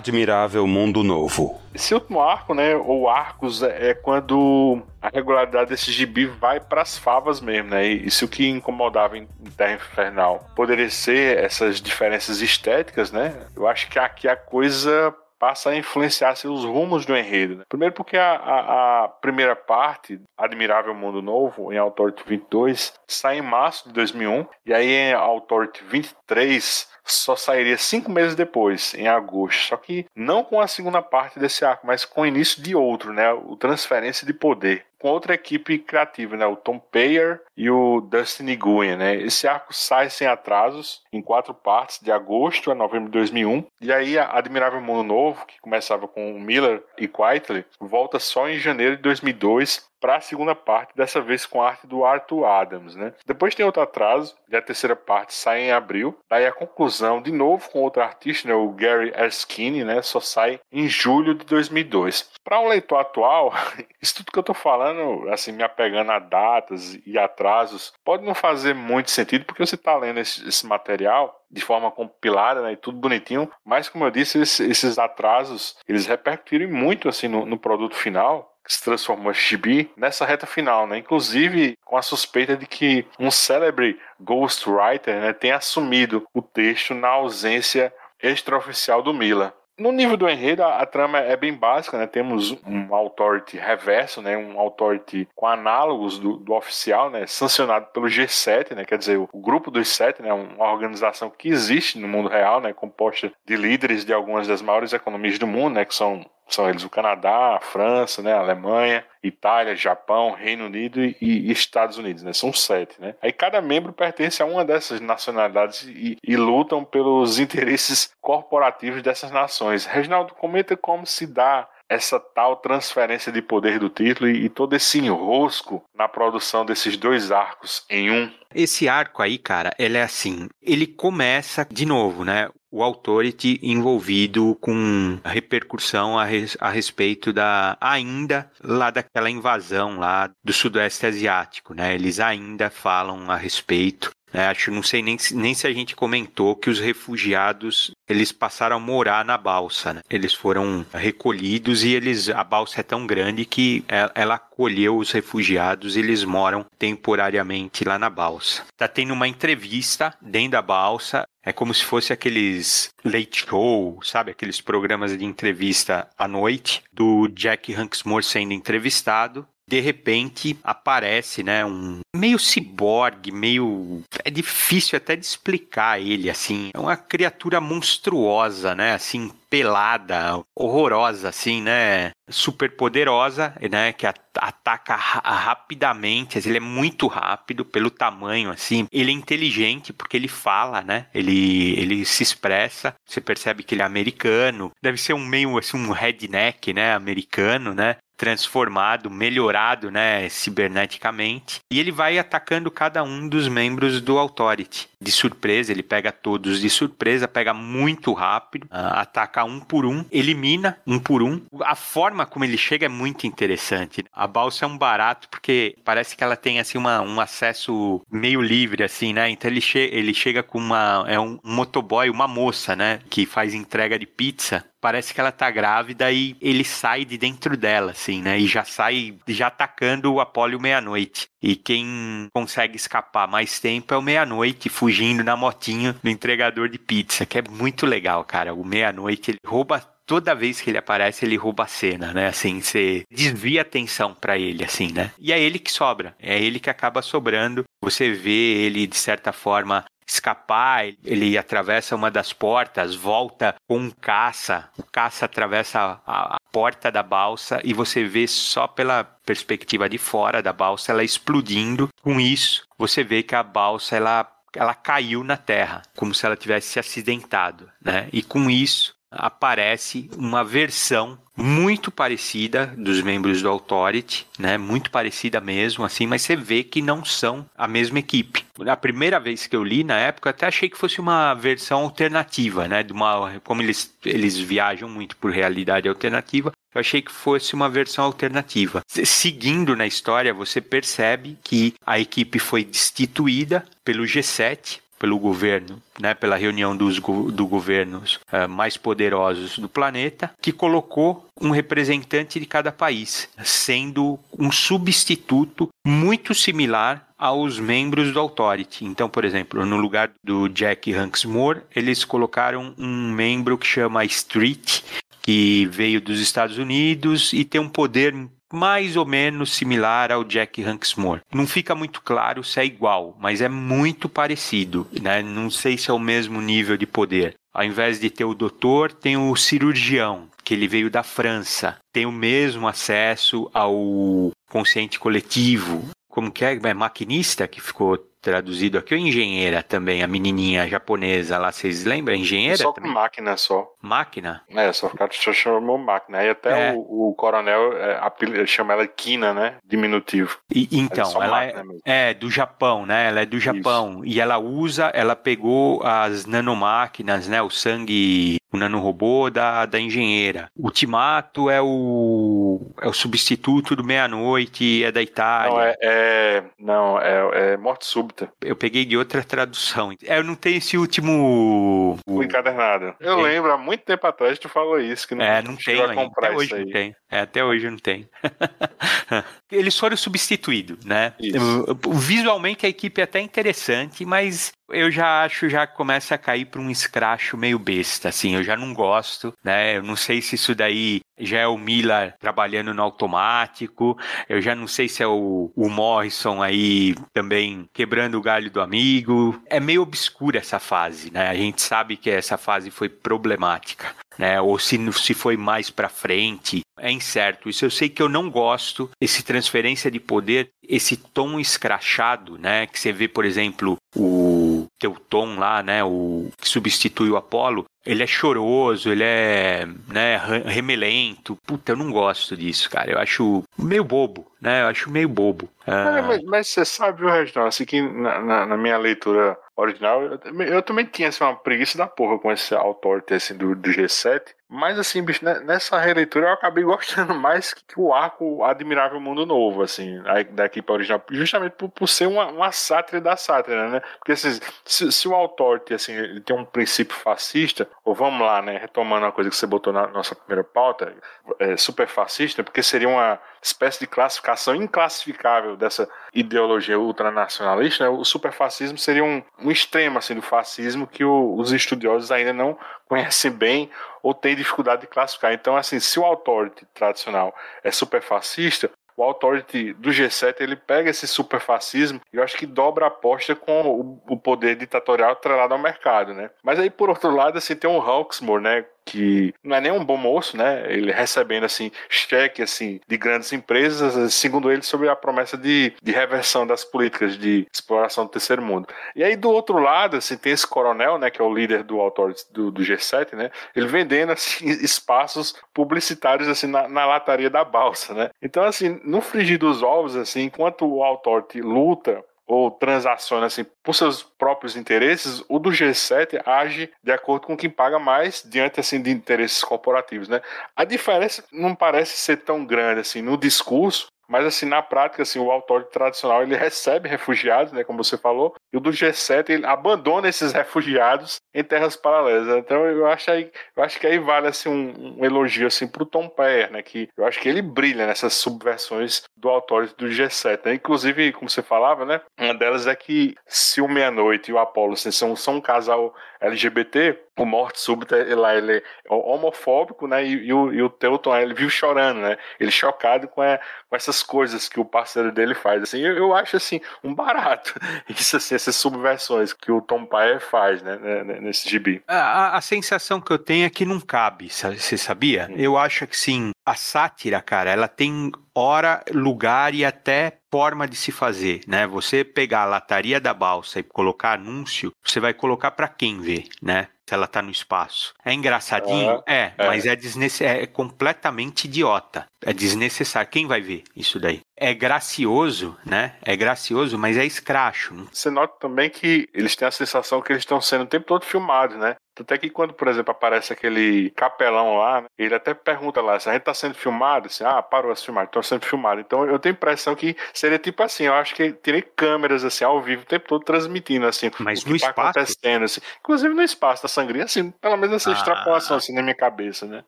Admirável Mundo Novo. Esse último arco, né, ou arcos, é, é quando a regularidade desse gibi vai para as favas mesmo, né? Isso que incomodava em Terra Infernal. Poderia ser essas diferenças estéticas, né? Eu acho que aqui a coisa passa a influenciar assim, os rumos do enredo. Né? Primeiro porque a, a, a, primeira parte, Admirável Mundo Novo, em Authority 22, sai em março de 2001, e aí em Authority 23 só sairia cinco meses depois, em agosto. Só que não com a segunda parte desse arco, mas com o início de outro, né? O Transferência de Poder com outra equipe criativa, né? O Tom Payer e o Dustin Nguyen, né? Esse arco sai sem atrasos, em quatro partes, de agosto a novembro de 2001. E aí, a Admirável Mundo Novo, que começava com Miller e Quitely, volta só em janeiro de 2002 para a segunda parte, dessa vez com a arte do Arthur Adams, né? Depois tem outro atraso, e a terceira parte sai em abril. Daí a conclusão, de novo com outro artista, né? o Gary Erskine, né? Só sai em julho de 2002. Para um leitor atual, [LAUGHS] isso tudo que eu tô falando, assim, me apegando a datas e atrasos, pode não fazer muito sentido, porque você tá lendo esse, esse material de forma compilada, né, e tudo bonitinho, mas como eu disse, esses, esses atrasos, eles repercutiram muito, assim, no, no produto final, se transformou em Chibi nessa reta final, né? Inclusive com a suspeita de que um célebre ghostwriter né, tem assumido o texto na ausência extraoficial do Mila. No nível do enredo, a, a, trama é bem básica, né? Temos um authority reverso, né? Um authority com análogos do, do oficial, né? Sancionado pelo G7, né? Quer dizer, o, o grupo dos sete, né? Uma organização que existe no mundo real, né? Composta de líderes de algumas das maiores economias do mundo, né? Que são são eles o Canadá, a França, né, a Alemanha, Itália, Japão, Reino Unido e, e, Estados Unidos, né? São sete, né? Aí cada membro pertence a uma dessas nacionalidades e, e, lutam pelos interesses corporativos dessas nações. Reginaldo, comenta como se dá essa tal transferência de poder do título e, e todo esse enrosco na produção desses dois arcos em um. Esse arco aí, cara, ele é assim, ele começa de novo, né? O Authority envolvido com repercussão a, res, a, respeito da ainda lá daquela invasão lá do Sudoeste Asiático, né? Eles ainda falam a respeito é, acho, não sei nem, nem se a gente comentou que os refugiados eles passaram a morar na balsa. Né? Eles foram recolhidos e eles a balsa é tão grande que ela, ela acolheu os refugiados e eles moram temporariamente lá na balsa. Tá tendo uma entrevista dentro da balsa. É como se fosse aqueles late show, sabe? Aqueles programas de entrevista à noite do Jack Hanksmore sendo entrevistado de repente aparece, né, um meio ciborgue, meio é difícil até de explicar ele assim. É uma criatura monstruosa, né, assim pelada, horrorosa assim, né, super poderosa, né, que ataca rapidamente, ele é muito rápido pelo tamanho assim. Ele é inteligente porque ele fala, né? Ele ele se expressa. Você percebe que ele é americano. Deve ser um meio assim um redneck, né, americano, né? Transformado, melhorado, né, ciberneticamente, e ele vai atacando cada um dos membros do Authority. De surpresa, ele pega todos de surpresa, pega muito rápido, uh, ataca um por um, elimina um por um. A forma como ele chega é muito interessante. A balsa é um barato porque parece que ela tem assim uma, um acesso meio livre assim, né? Então ele, che ele chega com uma é um motoboy, uma moça, né, que faz entrega de pizza parece que ela tá grávida e ele sai de dentro dela, assim, né? E já sai já atacando o Apóllo meia-noite. E quem consegue escapar mais tempo é o meia-noite, fugindo na motinha do entregador de pizza, que é muito legal, cara. O meia-noite ele rouba toda vez que ele aparece, ele rouba a cena, né? Assim, você desvia a atenção para ele, assim, né? E é ele que sobra, é ele que acaba sobrando. Você vê ele, de certa forma, escapar, ele atravessa uma das portas, volta com um caça, o caça atravessa a, a, porta da balsa e você vê só pela perspectiva de fora da balsa ela explodindo. Com isso, você vê que a balsa ela ela caiu na terra, como se ela tivesse se acidentado, né? E com isso, aparece uma versão muito parecida dos membros do Authority, né? Muito parecida mesmo, assim, mas você vê que não são a mesma equipe. A primeira vez que eu li na época, até achei que fosse uma versão alternativa, né? De uma, como eles, eles viajam muito por realidade alternativa, eu achei que fosse uma versão alternativa. Seguindo na história, você percebe que a equipe foi destituída pelo G7 pelo governo, né, pela reunião dos do governos uh, mais poderosos do planeta, que colocou um representante de cada país, sendo um substituto muito similar aos membros do Authority. Então, por exemplo, no lugar do Jack Hanksmore, eles colocaram um membro que chama Street, que veio dos Estados Unidos e tem um poder mais ou menos similar ao Jack Hanksmore. Não fica muito claro se é igual, mas é muito parecido, né? Não sei se é o mesmo nível de poder. Ao invés de ter o doutor, tem o cirurgião, que ele veio da França. Tem o mesmo acesso ao consciente coletivo. Como que é? É maquinista que ficou traduzido aqui, ou engenheira também, a menininha japonesa lá, vocês lembram? Engenheira Só também? com máquina só. Máquina? É, só chamou máquina. Aí até É. o, o coronel é, chama ela Kina, né? Diminutivo. E, então, só ela é, máquina mesmo. é do Japão, né? Ela é do Japão. E ela usa, ela pegou as nanomáquinas, né? O sangue, o nanorobô da, da engenheira. Ultimato é o, é o substituto do Meia-Noite, é da Itália. Não, é, é- Não, é, é morte súbita. Eu peguei de outra tradução. É, Eu não tenho esse último. O encadernado. Eu É. lembro, há muito tempo atrás tu falou isso, que não, É, não comprar Até isso hoje aí. não tenho. É, até hoje eu não tenho. [LAUGHS] Eles foram substituídos, né? Isso. Visualmente a equipe é até interessante, mas eu já acho já começa a cair para um escracho meio besta, assim, eu já não gosto, né? Eu não sei se isso daí já é o Miller trabalhando no automático, eu já não sei se é o, o Morrison aí também quebrando o galho do amigo. É meio obscura essa fase, né? A gente sabe que essa fase foi problemática. Né, ou se, se foi mais para frente, é incerto. Isso eu sei que eu não gosto, esse transferência de poder, esse tom escrachado, né, que você vê, por exemplo, o Teuton lá, né, o que substitui o Apolo, ele é choroso, ele é, né, re- remelento. Puta, eu não gosto disso, cara. Eu acho meio bobo, né? Eu acho meio bobo. Ah, É, mas, mas você sabe, viu, Reginaldo, assim que na, na- na minha leitura original, eu, eu também tinha assim, uma preguiça da porra com esse authority assim, do, do G7, mas assim, bicho, nessa releitura eu acabei [LAUGHS] gostando mais que o arco Admirável Mundo Novo, assim, da equipe original, justamente por, por ser uma, uma sátira da sátira, né? Porque assim, se, se o authority, assim, ele tem um princípio fascista, ou vamos lá, né, retomando uma coisa que você botou na nossa primeira pauta, é, super fascista, porque seria uma espécie de classificação inclassificável dessa ideologia ultranacionalista, né? o superfascismo seria um, um extremo assim, do fascismo que o- os estudiosos ainda não conhecem bem ou têm dificuldade de classificar. Então, assim, se o authority tradicional é superfascista, o authority do G7 ele pega esse superfascismo e eu acho que dobra a aposta com o, poder ditatorial atrelado ao mercado, né? Mas aí, por outro lado, assim, tem o Hawksmoor, né? Que não é nem um bom moço, né? Ele recebendo assim cheque assim de grandes empresas, segundo ele, sobre a promessa de, de reversão das políticas de exploração do terceiro mundo. E aí do outro lado, assim, tem esse coronel, né, que é o líder do authority do, do G7, né? Ele vendendo assim [LAUGHS] espaços publicitários assim na, na lataria da balsa, né? Então assim, no frigir dos ovos, assim, enquanto o authority luta ou transaciona assim por seus próprios interesses, o do G7 age de acordo com quem paga mais diante assim de interesses corporativos, né? A diferença não parece ser tão grande assim no discurso, mas assim na prática assim o autor tradicional ele recebe refugiados, né, como você falou, e o do G7 ele abandona esses refugiados em terras paralelas. Então eu acho aí, eu acho que aí vale assim um, um elogio assim pro Tom Payer, né, que eu acho que ele brilha nessas subversões do autor do G7. Né? Inclusive, como você falava, né, uma delas é que se o Meia-Noite e o Apollo assim, são, são um casal LGBT, o Morte Súbita lá ele é homofóbico, né, e, e o, e o Teuton ele vive chorando, né, ele chocado com, a, com essas coisas que o parceiro dele faz. Assim, eu, eu acho assim um barato [LAUGHS] isso assim, essas subversões que o Tom Payer faz, né, né, nesse gibi. A, a- a sensação que eu tenho é que não cabe, você sabia? Eu acho que sim, a sátira, cara, ela tem hora, lugar e até forma de se fazer, né? Você pegar a lataria da balsa e colocar anúncio, você vai colocar pra quem ver, né? Se ela tá no espaço. É engraçadinho? é, é. mas é, desnece- é completamente idiota. É desnecessário. Quem vai ver isso daí? é gracioso, né? É gracioso, mas é escracho. Você nota também que eles têm a sensação que eles estão sendo o tempo todo filmados, né? Até que quando, por exemplo, aparece aquele capelão lá, né, ele até pergunta lá se a gente tá sendo filmado, assim, ah, parou as filmagens, estão sendo filmado. Então eu tenho a impressão que seria tipo assim, eu acho que teria câmeras assim ao vivo o tempo todo transmitindo assim Mas o no que tá espaço? acontecendo, assim. Inclusive no espaço da sangria, assim, pelo menos essa Ah. extrapolação assim na minha cabeça, né? Não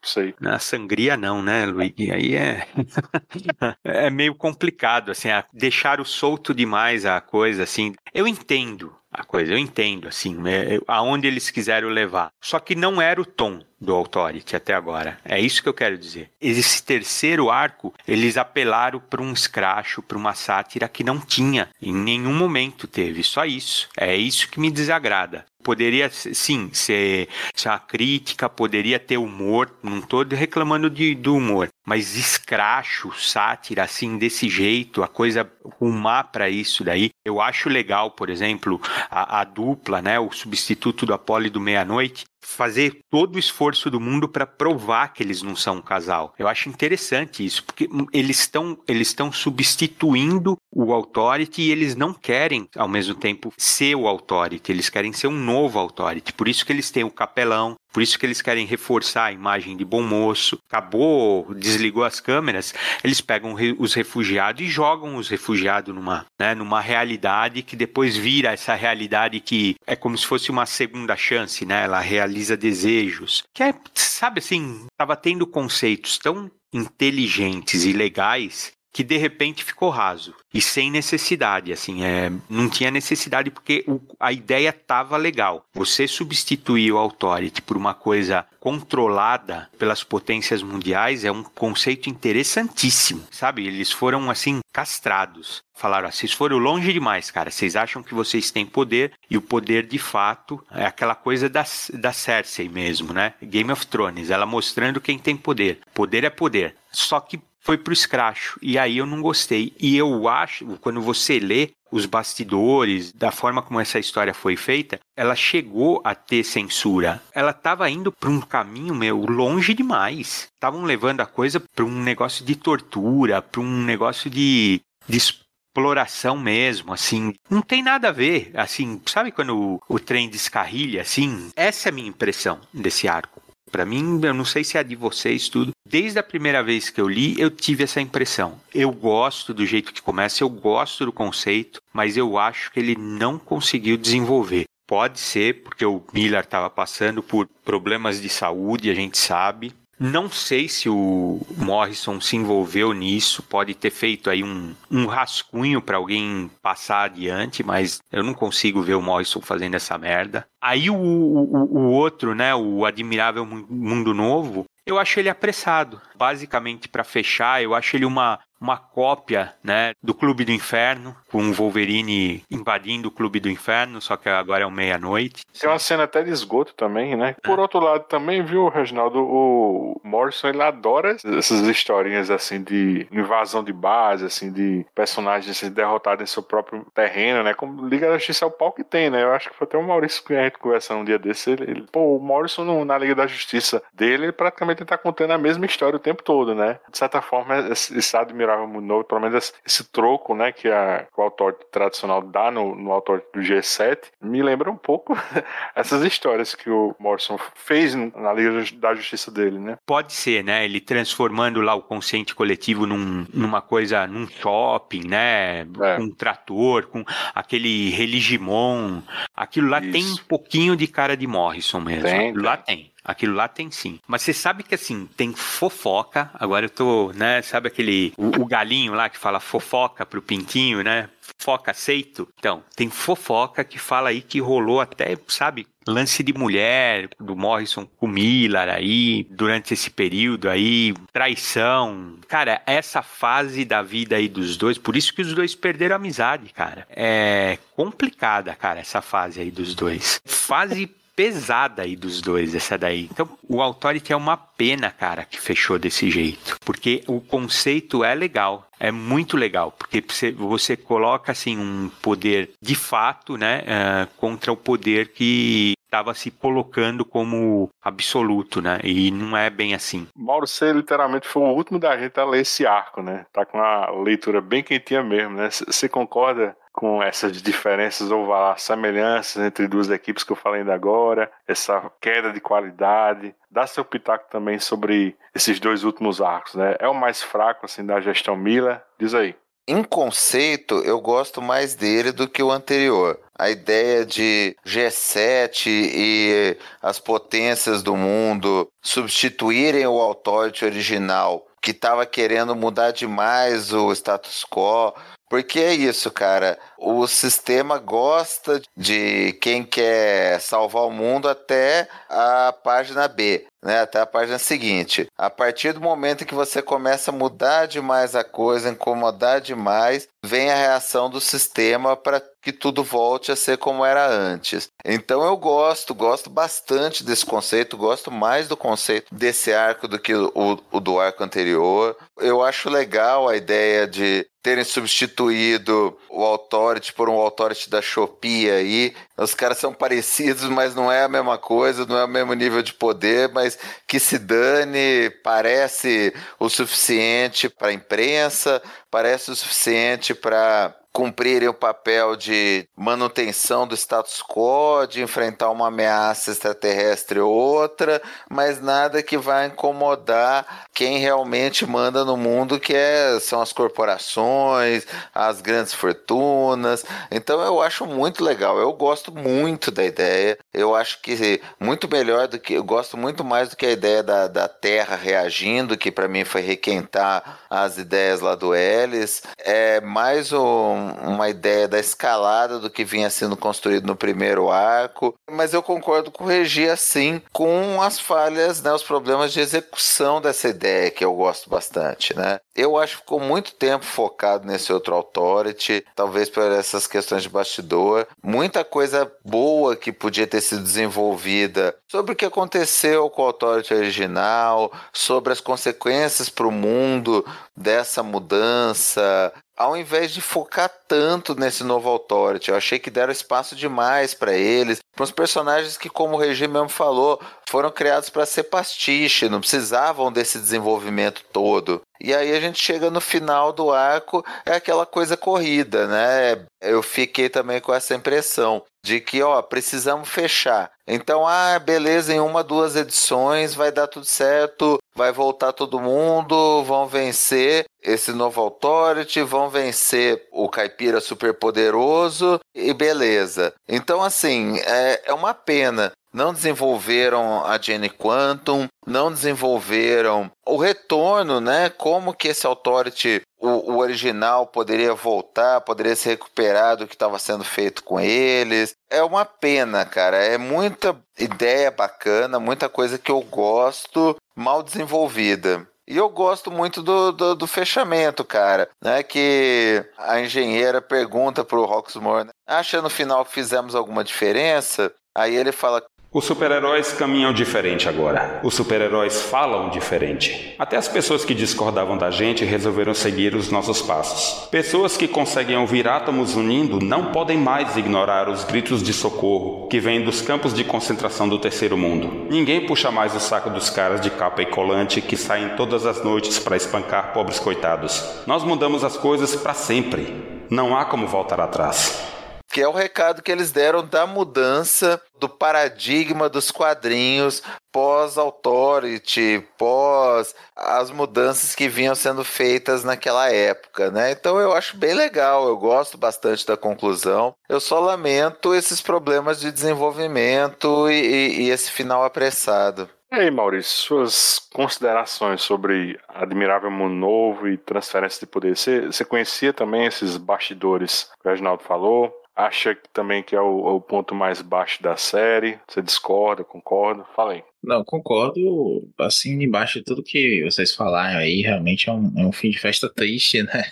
sei. Na sangria não, né, Luigi? Aí é [LAUGHS] é meio complicado, assim, a- deixaram solto demais a coisa, assim. Eu entendo a coisa, eu entendo, assim, é, aonde eles quiseram levar. Só que não era o tom do Authority até agora. É isso que eu quero dizer. Esse terceiro arco, eles apelaram para um escracho, para uma sátira que não tinha. Em nenhum momento teve. Só isso. É isso que me desagrada. Poderia, sim, ser, ser uma crítica, poderia ter humor. Não estou reclamando de, do humor. Mas escracho, sátira, assim, desse jeito, a coisa rumar para isso daí. Eu acho legal, por exemplo, a, a dupla, né? O substituto do Apolo e do Meia-Noite fazer todo o esforço do mundo para provar que eles não são um casal. Eu acho interessante isso, porque eles estão eles estão substituindo o Authority e eles não querem ao mesmo tempo ser o Authority, eles querem ser um novo Authority. Por isso que eles têm o capelão, por isso que eles querem reforçar a imagem de bom moço. Acabou, desligou as câmeras, eles pegam os refugiados e jogam os refugiados numa, né, numa realidade que depois vira essa realidade que é como se fosse uma segunda chance, né? Ela realiza desejos. Que é, sabe assim, tava tendo conceitos tão inteligentes e legais que de repente ficou raso e sem necessidade, assim, é, não tinha necessidade porque o- a ideia estava legal. Você substituir o Authority por uma coisa controlada pelas potências mundiais é um conceito interessantíssimo, sabe? Eles foram assim castrados. Falaram, ah, vocês foram longe demais, cara. Vocês acham que vocês têm poder e o poder de fato é aquela coisa da, da Cersei mesmo, né? Game of Thrones, ela mostrando quem tem poder. Poder é poder. Só que foi pro escracho. E aí eu não gostei. E eu acho, quando você lê os bastidores, da forma como essa história foi feita, ela chegou a ter censura. Ela estava indo para um caminho, meu, longe demais. Estavam levando a coisa para um negócio de tortura, para um negócio de, de exploração mesmo, assim. Não tem nada a ver, assim, sabe quando o, o trem descarrilha, assim? Essa é a minha impressão desse arco. Pra mim, eu não sei se é a de vocês, tudo. Desde a primeira vez que eu li, eu tive essa impressão. Eu gosto do jeito que começa, eu gosto do conceito, mas eu acho que ele não conseguiu desenvolver. Pode ser porque o Miller estava passando por problemas de saúde, a gente sabe. Não sei se o Morrison se envolveu nisso, pode ter feito aí um, um rascunho para alguém passar adiante, mas eu não consigo ver o Morrison fazendo essa merda. Aí o, o, o outro, né, o Admirável Mundo Novo, eu acho ele apressado. Basicamente, para fechar, eu acho ele uma, uma cópia né, do Clube do Inferno, com o Wolverine invadindo o Clube do Inferno, só que agora é o meia-noite. Tem uma cena até de esgoto também, né? Por outro lado, também, viu, Reginaldo, o Morrison, ele adora essas historinhas, assim, de invasão de base, assim, de personagens assim, derrotados em seu próprio terreno, né? Como Liga da Justiça é o pau que tem, né? Eu acho que foi até o Maurício que a gente conversando um dia desse, ele, ele- pô, o Morrison no- na Liga da Justiça dele, ele praticamente tá contando a mesma história o tempo todo, né? De certa forma, esse, esse Admirável Novo, pelo menos esse, troco, né, que, a, que o autor tradicional dá no, no autor do G7, me lembra um pouco [LAUGHS] essas histórias que o Morrison fez na Liga da Justiça dele, né? Pode ser, né? Ele transformando lá o consciente coletivo num, numa coisa, num shopping, né? É. Com um trator, com aquele religimon. Aquilo lá tem um Isso. pouquinho de cara de Morrison mesmo. Tem, lá tem. Aquilo lá tem sim. Mas você sabe que assim, tem fofoca. Agora eu tô, né? Sabe aquele. O, o galinho lá que fala fofoca pro pintinho, né? Fofoca aceito. Então, tem fofoca que fala aí que rolou até, sabe, lance de mulher do Morrison com Miller aí, durante esse período aí, traição. Cara, essa fase da vida aí dos dois, por isso que os dois perderam a amizade, cara. É complicada, cara, essa fase aí dos dois. Fase pesada aí dos dois, essa daí. Então, o Authority é uma pena, cara, que fechou desse jeito. Porque o conceito é legal. É muito legal, porque você, coloca assim um poder de fato, né, eh, contra o poder que estava se colocando como absoluto, né? E não é bem assim. Mauro, você literalmente foi o último da gente a ler esse arco, né? Tá com uma leitura bem quentinha mesmo, né? Você concorda com essas diferenças ou semelhanças entre duas equipes que eu falei ainda agora, essa queda de qualidade. Dá seu pitaco também sobre esses dois últimos arcos, né? É o mais fraco assim da gestão Miller? Diz aí. Em conceito, eu gosto mais dele do que o anterior. A ideia de G7 e as potências do mundo substituírem o Authority original, que estava querendo mudar demais o status quo, porque é isso, cara. O sistema gosta de quem quer salvar o mundo até a página B, né? Até a página seguinte. A partir do momento que você começa a mudar demais a coisa, incomodar demais, vem a reação do sistema para que tudo volte a ser como era antes. Então eu gosto, gosto bastante desse conceito, gosto mais do conceito desse arco do que o, o do arco anterior. Eu acho legal a ideia de terem substituído o Authority por um Authority da Shopee aí. Os caras são parecidos, mas não é a mesma coisa, não é o mesmo nível de poder, mas que se dane, parece o suficiente para a imprensa, parece o suficiente para cumprirem o papel de manutenção do status quo, de enfrentar uma ameaça extraterrestre ou outra, mas nada que vai incomodar quem realmente manda no mundo, que é, são as corporações, as grandes fortunas. Então eu acho muito legal, eu gosto muito da ideia. Eu acho que muito melhor do que eu gosto muito mais do que a ideia da, da Terra reagindo, que para mim foi requentar as ideias lá do Ellis. É mais um uma ideia da escalada do que vinha sendo construído no primeiro arco, mas eu concordo com o Regi assim, com as falhas, né, os problemas de execução dessa ideia que eu gosto bastante, né? Eu acho que ficou muito tempo focado nesse outro Authority, talvez por essas questões de bastidor, muita coisa boa que podia ter sido desenvolvida sobre o que aconteceu com o Authority original, sobre as consequências para o mundo dessa mudança, ao invés de focar tanto nesse novo Authority. Eu achei que deram espaço demais para eles, para os personagens que, como o Regi mesmo falou, foram criados para ser pastiche, não precisavam desse desenvolvimento todo. E aí a gente chega no final do arco, é aquela coisa corrida, né? Eu fiquei também com essa impressão de que, ó, precisamos fechar. Então, ah, beleza, em uma, duas edições vai dar tudo certo, vai voltar todo mundo, vão vencer esse novo Authority, vão vencer o Caipira super poderoso e beleza. Então, assim, é, é uma pena. Não desenvolveram a Jenny Quantum, não desenvolveram o retorno, né? Como que esse Authority, o, o original, poderia voltar, poderia ser recuperado do que estava sendo feito com eles. É uma pena, cara. É muita ideia bacana, muita coisa que eu gosto, mal desenvolvida. E eu gosto muito do, do, do, fechamento, cara, né? Que a engenheira pergunta pro Roxmore, né? acha no final que fizemos alguma diferença? Aí ele fala, os super-heróis caminham diferente agora. Os super-heróis falam diferente. Até as pessoas que discordavam da gente resolveram seguir os nossos passos. Pessoas que conseguem ouvir átomos unindo não podem mais ignorar os gritos de socorro que vêm dos campos de concentração do terceiro mundo. Ninguém puxa mais o saco dos caras de capa e colante que saem todas as noites para espancar pobres coitados. Nós mudamos as coisas para sempre. Não há como voltar atrás que é o recado que eles deram da mudança do paradigma dos quadrinhos pós-authority, pós as mudanças que vinham sendo feitas naquela época, né? Então eu acho bem legal, eu gosto bastante da conclusão. Eu só lamento esses problemas de desenvolvimento e, e, e esse final apressado. E aí, Maurício, suas considerações sobre Admirável Mundo Novo e transferência de poder. Você, você conhecia também esses bastidores que o Reginaldo falou? Acha também que é o, o, ponto mais baixo da série? Você discorda, concorda? Fala aí. Não, concordo, assim, embaixo de tudo que vocês falaram aí, realmente é um, é um fim de festa triste, [LAUGHS] né?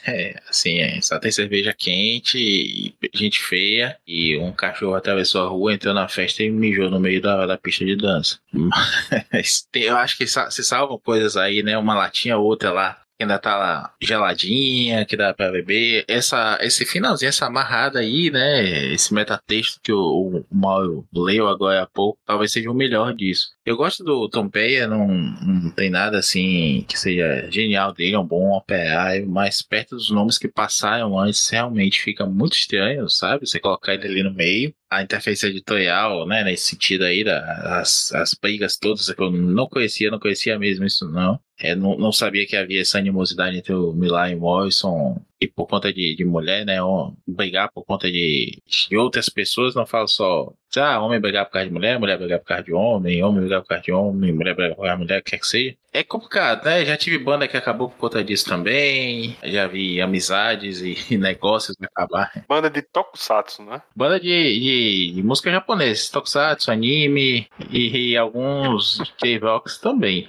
Assim, é, só tem cerveja quente, gente feia, e um cachorro atravessou a rua, entrou na festa e mijou no meio da, da pista de dança. [LAUGHS] Mas tem, eu acho que se salvam coisas aí, né? Uma latinha outra lá ainda tá geladinha, que dá pra beber. Essa, esse finalzinho, essa amarrada aí, né? Esse metatexto que o, o Mauro leu agora há pouco, talvez seja o melhor disso. Eu gosto do Tom Peia, não, não tem nada assim que seja genial dele, é um bom operário, mas perto dos nomes que passaram antes, realmente fica muito estranho, sabe? Você colocar ele ali no meio. A interface editorial, né, nesse sentido aí, das, as brigas todas que eu não conhecia, não conhecia mesmo isso não. É, não, não sabia que havia essa animosidade entre o Milan e o Morrison e por conta de, de mulher, né? Brigar por conta de, de outras pessoas, não falo só ah, homem brigar por causa de mulher, mulher brigar por causa de homem, homem brigar por causa de homem, mulher brigar por causa de mulher, quer que seja. É complicado, né? Já tive banda que acabou por conta disso também. Já vi amizades e [LAUGHS] negócios acabar. Banda de tokusatsu, né? Banda de, de, música japonesa, tokusatsu, anime e, e alguns K-Rocks também.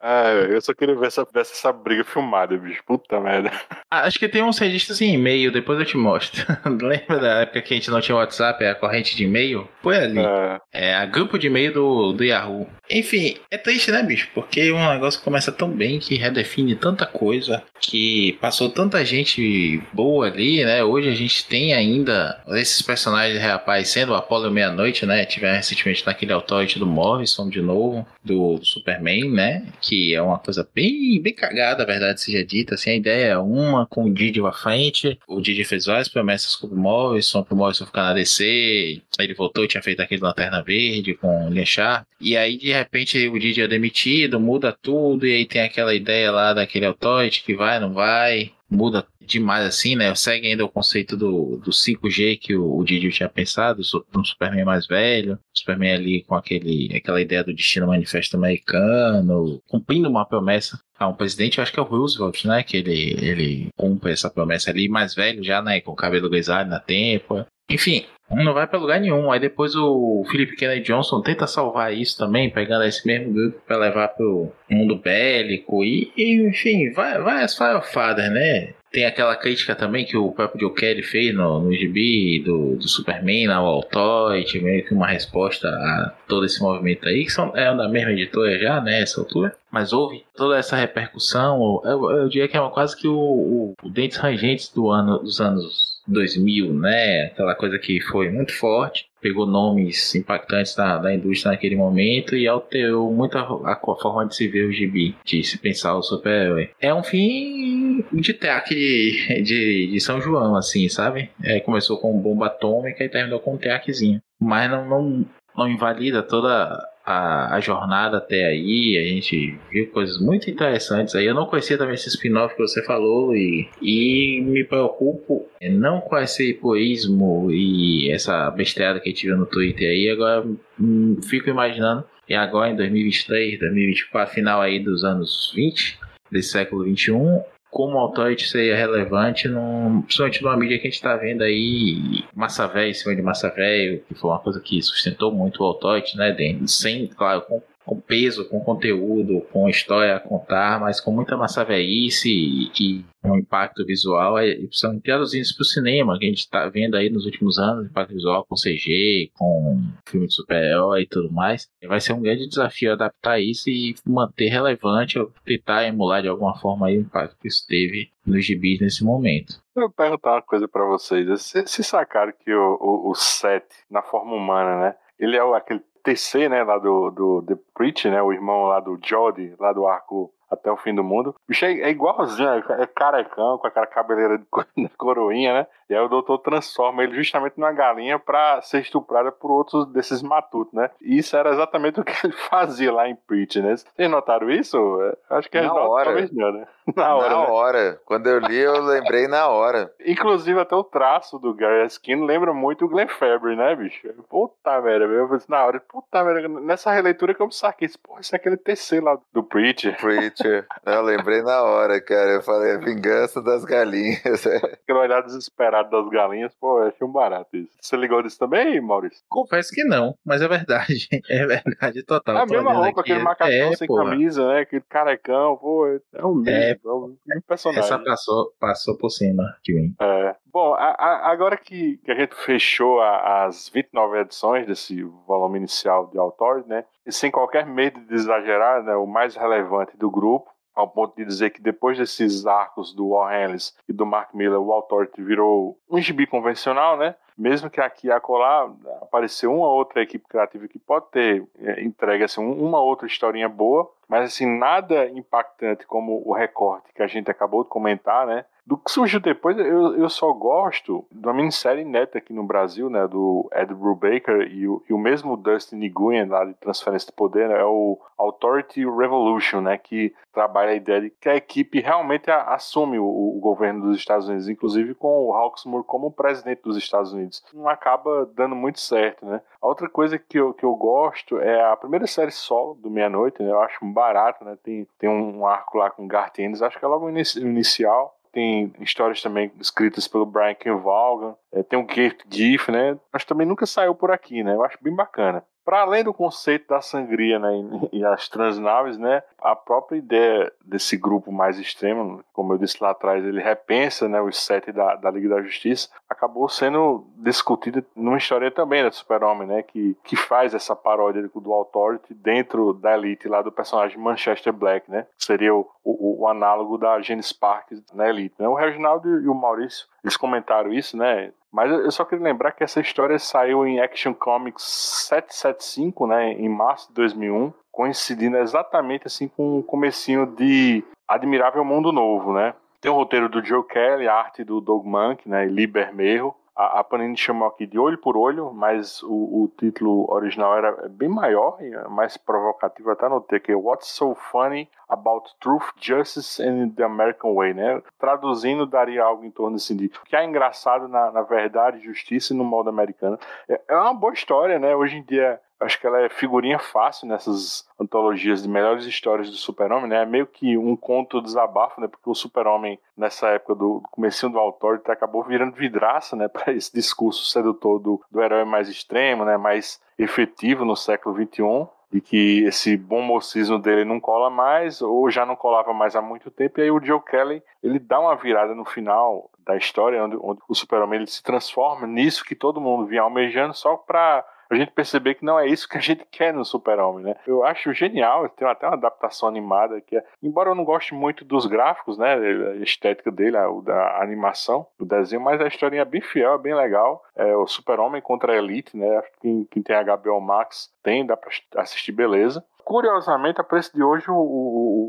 ah, [LAUGHS] eu só queria ver essa, ver essa briga filmada, bicho. Puta merda. Ah, acho que tem uns registros em e-mail, depois eu te mostro. [LAUGHS] Lembra da época que a gente não tinha WhatsApp, a corrente de e-mail? Foi ali. É, é a grupo de e-mail do, do Yahoo. Enfim, é triste, né, bicho? Porque um negócio começa tão bem que redefine tanta coisa, que passou tanta gente boa ali, né? Hoje a gente tem ainda esses personagens reaparecendo, o Apollo Meia-Noite, né? Tiveram recentemente naquele authority do Morrison de novo, do, Superman, né? Que é uma coisa bem, bem cagada, a verdade seja dita. Assim, a ideia é uma com o Didi à frente. O Didi fez várias promessas com o Morrison, pro Morrison ficar na DC. Ele voltou e tinha feito aquele Lanterna Verde com o Lechar. E aí, de repente, o Didi é demitido, muda tudo. E aí tem aquela ideia lá daquele authority que vai, não vai muda demais assim, né? Segue ainda o conceito do, do 5G que o, o Didi tinha pensado, um Superman mais velho, Superman ali com aquele, aquela ideia do destino manifesto americano, cumprindo uma promessa a um presidente, eu acho que é o Roosevelt, né? Que ele, ele cumpre essa promessa ali, mais velho já, né? Com o cabelo grisalho na tempo. Enfim, não vai para lugar nenhum. Aí depois o Philip Kennedy Johnson tenta salvar isso também, pegando esse mesmo grupo para levar pro mundo bélico. E, e enfim, vai, vai as Firefather, né? Tem aquela crítica também que o próprio Joe Kelly fez no, no do, do Superman, na Altoid, meio que uma resposta a todo esse movimento aí, que são, é da mesma editora já, né, essa altura. Mas houve toda essa repercussão, eu, eu diria que é uma, quase que o, o, o Dentes Rangentes do ano, dos anos 2000, né? Aquela coisa que foi muito forte, pegou nomes impactantes da, da indústria naquele momento e alterou muito a, a, forma de se ver o gibi, de se pensar o super-herói. É um fim de teatro de, de, de, São João, assim, sabe? É, começou com bomba atômica e terminou com um teaquezinho. Mas não, não, não invalida toda a, a, jornada até aí, a gente viu coisas muito interessantes aí. Eu não conhecia também esse spin-off que você falou e, e me preocupo não com esse egoísmo e essa besteira que viu no Twitter aí. Agora hum, fico imaginando, e agora em 2023, 2024, final aí dos anos 20, desse século 21, como o authority seria relevante, num, principalmente numa mídia que a gente está vendo aí, massa velho em cima de massa velho, que foi uma coisa que sustentou muito o authority, né, sem, claro, com com peso, com conteúdo, com história a contar, mas com muita massa velhice e, e um impacto visual, e precisam traduzir isso para o cinema, que a gente está vendo aí nos últimos anos, impacto visual com CG, com filme de super-herói e tudo mais. E vai ser um grande desafio adaptar isso e manter relevante, ou tentar emular de alguma forma o impacto que isso teve nos gibis nesse momento. Eu vou perguntar uma coisa para vocês. Vocês sacaram que o, o, o Seth, na forma humana, né? Ele é aquele TC, né, lá do, do The Preach, né, o irmão lá do Jody, lá do arco até o fim do mundo. O bicho é, é igualzinho, é, é carecão, com aquela cabeleira de [LAUGHS] coroinha, né? E aí o doutor transforma ele justamente numa galinha para ser estuprada por outros desses matutos, né? E isso era exatamente o que ele [LAUGHS] fazia lá em Preach, né? Vocês notaram isso? É, acho que na hora. talvez não, né? [LAUGHS] Na hora. Na né? hora. Quando eu li, eu lembrei na hora. Inclusive, até o traço do Gary Skin lembra muito o Glenn Fabry, né, bicho? Puta merda, eu falei assim, na hora, puta merda, nessa releitura que eu me saquei, pô, isso é aquele TC lá do Preacher. Eu lembrei na hora, cara. Eu falei, a vingança das galinhas. [LAUGHS] Aquele olhar desesperado das galinhas, pô, eu achei um barato isso. Você ligou disso também, Maurício? Confesso que não, mas é verdade. [LAUGHS] É verdade total. É a mesma roupa, aqui. aquele macacão é, sem porra. camisa, né? Aquele carecão, pô, é um mesmo. É, é um personagem. Essa passou, passou por cima de mim. É. Bom, a, a, agora que, que, a gente fechou a, as 29 edições desse volume inicial de autores, né? Sem qualquer medo de exagerar, né? O mais relevante do grupo ao ponto de dizer que depois desses arcos do Warren Ellis e do Mark Miller, o Authority virou um gibi convencional, né? Mesmo que aqui e acolá apareceu uma outra equipe criativa que pode ter é, entregue assim, uma outra historinha boa, mas assim, nada impactante como o recorte que a gente acabou de comentar, né? Do que surgiu depois, eu, eu só gosto da minissérie neta aqui no Brasil, né? Do Ed Brubaker e o, e o mesmo Dustin Nguyen lá de Transferência de Poder, né, é o Authority Revolution, né? Que trabalha a ideia de que a equipe realmente assume o, o governo dos Estados Unidos, inclusive com o Hawksmoor como presidente dos Estados Unidos. Não acaba dando muito certo, né? A outra coisa que eu, que eu gosto é a primeira série solo do Meia-Noite, né? Eu acho barato, né? Tem, tem um arco lá com Garth Ennis, acho que é logo inicial tem histórias também escritas pelo Brian K. É, tem o Keith Giff, né? Mas também nunca saiu por aqui, né? Eu acho bem bacana. Para além do conceito da sangria né, e as transnaves, né, a própria ideia desse grupo mais extremo, como eu disse lá atrás, ele repensa né, os sete da, da Liga da Justiça, acabou sendo discutida numa história também né, do Super-Homem, né, que, que faz essa paródia do Authority dentro da Elite, lá do personagem Manchester Black, né, que seria o, o, o análogo da Jenny Sparks na Elite. Né. O Reginaldo e o Maurício, eles comentaram isso, né, mas eu só queria lembrar que essa história saiu em Action Comics 775, né, em março de 2001, coincidindo exatamente assim com o comecinho de Admirável Mundo Novo, né? Tem o roteiro do Joe Kelly, a arte do Doug Monk, né, e Lee Bermejo, a, a Panini chamou aqui de Olho por Olho, mas o, o título original era bem maior e mais provocativo. Até anotei aqui: What's so funny about truth, justice and the American way, né? Traduzindo, daria algo em torno assim de o que é engraçado na, na verdade, justiça e no modo americano. É, é uma boa história, né? Hoje em dia acho que ela é figurinha fácil nessas antologias de melhores histórias do Super-Homem, né? É meio que um conto desabafo, né? Porque o Super-Homem, nessa época do comecinho do autor, acabou virando vidraça, né? [LAUGHS] Para esse discurso sedutor do, do herói mais extremo, né? Mais efetivo no século XXI e que esse bom mocismo dele não cola mais, ou já não colava mais há muito tempo, e aí o Joe Kelly, ele dá uma virada no final da história, onde, onde o super-homem se transforma nisso que todo mundo vinha almejando, só para a gente perceber que não é isso que a gente quer no Super-Homem, né? Eu acho genial, tem até uma adaptação animada que é, embora eu não goste muito dos gráficos, né, a estética dele, a, da animação do desenho, mas a historinha é bem fiel, é bem legal. É o Super-Homem contra a Elite, né? Quem, quem tem HBO Max tem, dá para assistir beleza. Curiosamente, a preço de hoje, o,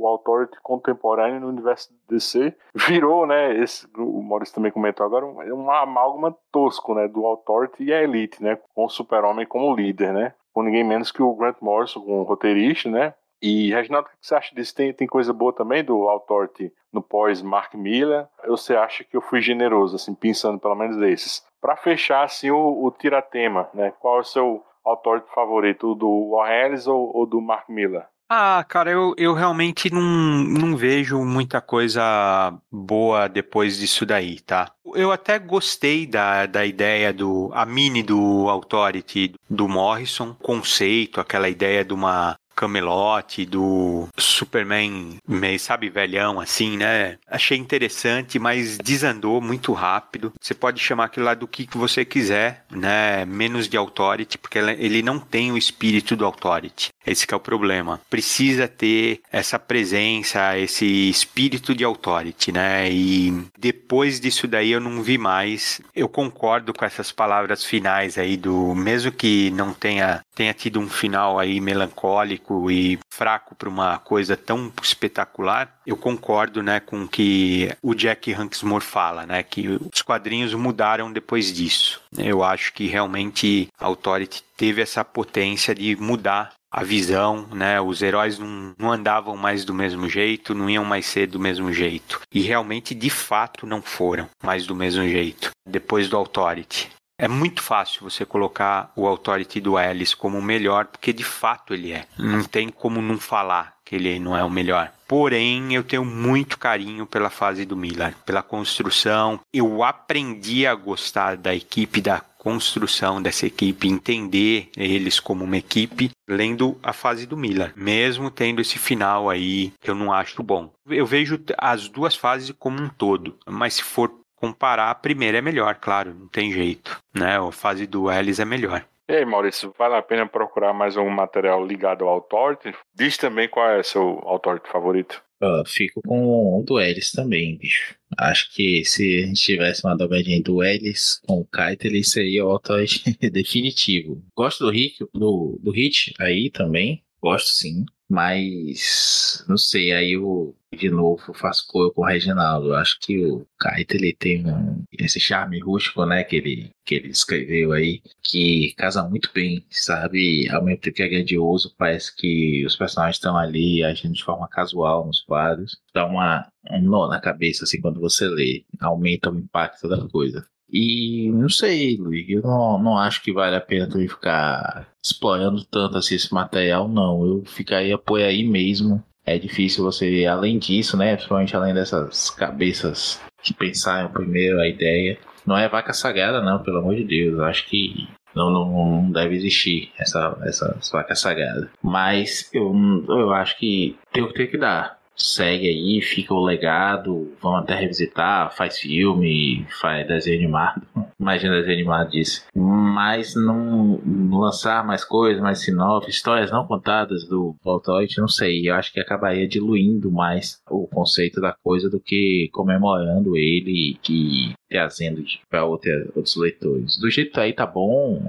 o, Authority contemporâneo no universo DC virou, né? Esse, o Maurício também comentou agora, um, um amálgama tosco, né? Do Authority e a Elite, né? Com o Super-Homem como líder, né? Com ninguém menos que o Grant Morrison, como roteirista, né? E, Reginaldo, o que você acha disso? Tem, tem coisa boa também do Authority no pós Mark Miller? Ou você acha que eu fui generoso, assim, pensando pelo menos desses? Para fechar, assim, o, o tiratema, né? Qual é o seu autor favorito, do Warren ou, ou do Mark Miller? Ah, cara, eu, eu realmente não, não vejo muita coisa boa depois disso daí, tá? Eu até gostei da, da ideia do. a mini do Authority do Morrison, conceito, aquela ideia de uma Camelot, do Superman, meio, sabe, velhão assim, né? Achei interessante, mas desandou muito rápido. Você pode chamar aquilo lá do que você quiser, né? Menos de Authority, porque ele não tem o espírito do Authority. Esse é o problema. Precisa ter essa presença, esse espírito de authority, né? E depois disso daí eu não vi mais. Eu concordo com essas palavras finais aí do mesmo que não tenha tenha tido um final aí melancólico e fraco para uma coisa tão espetacular, eu concordo, né, com que o Jack Hanksmore fala, né, que os quadrinhos mudaram depois disso. Eu acho que realmente a Authority teve essa potência de mudar a visão, né? Os heróis não, não andavam mais do mesmo jeito, não iam mais ser do mesmo jeito. E realmente, de fato, não foram mais do mesmo jeito depois do Authority. É muito fácil você colocar o Authority do Ellis como o melhor, porque de fato ele é. Não tem como não falar que ele não é o melhor. Porém, eu tenho muito carinho pela fase do Miller, pela construção. Eu aprendi a gostar da equipe, da construção dessa equipe, entender eles como uma equipe, lendo a fase do Miller, mesmo tendo esse final aí que eu não acho bom. Eu vejo as duas fases como um todo, mas se for comparar, a primeira é melhor, claro, não tem jeito, né? A fase do Ellis é melhor. E aí, Maurício, vale a pena procurar mais um material ligado ao Authority? Diz também qual é seu Authority favorito. Eu fico com o Duelis também, bicho. Acho que se a gente tivesse uma dobradinha do Ellis com o Kaito, ele seria o Authority [LAUGHS] definitivo. Gosto do Hit, do, do Hit aí também. Gosto sim. Mas não sei, aí eu de novo faço cor com o Reginaldo. Eu acho que o Kaito ele tem um, esse charme rústico, né, que ele, que ele escreveu aí, que casa muito bem, sabe? Ao mesmo tempo que é grandioso, parece que os personagens estão ali agindo de forma casual nos quadros. Dá uma, um nó na cabeça, assim, quando você lê. Aumenta o impacto da coisa. E não sei, Luiz, eu não, não acho que vale a pena também ficar explorando tanto assim, esse material, não. Eu ficaria por aí mesmo. É difícil você, além disso, né? Principalmente além dessas cabeças que pensaram primeiro a ideia. Não é vaca sagrada, não, pelo amor de Deus. Eu acho que não, não, não deve existir essa, essa vaca sagrada. Mas eu, eu acho que tem o que tem que dar segue aí, fica o legado, vão até revisitar, faz filme, faz desenho animado. [LAUGHS] Imagina desenho animado disso. Mas não lançar mais coisas, mais sinopse, histórias não contadas do Voltoid, não sei. Eu acho que acabaria diluindo mais o conceito da coisa do que comemorando ele e trazendo para outros leitores. Do jeito aí tá bom,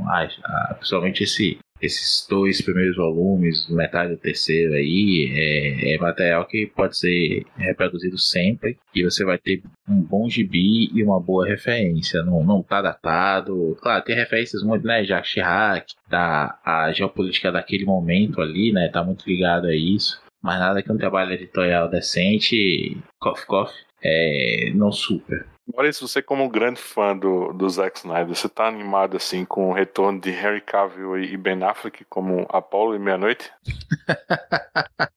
principalmente esse esses dois primeiros volumes, metade do terceiro aí, é, é, material que pode ser reproduzido sempre e você vai ter um bom gibi e uma boa referência. Não, não tá datado. Claro, tem referências muito, né? Jacques Chirac, da a geopolítica daquele momento ali, né? Tá muito ligado a isso. Mas nada que um trabalho editorial decente, coffee coffee, é, não super. Maurício, você como grande fã do, do Zack Snyder, você tá animado assim com o retorno de Harry Cavill e Ben Affleck como Apollo e Meia-Noite? [LAUGHS]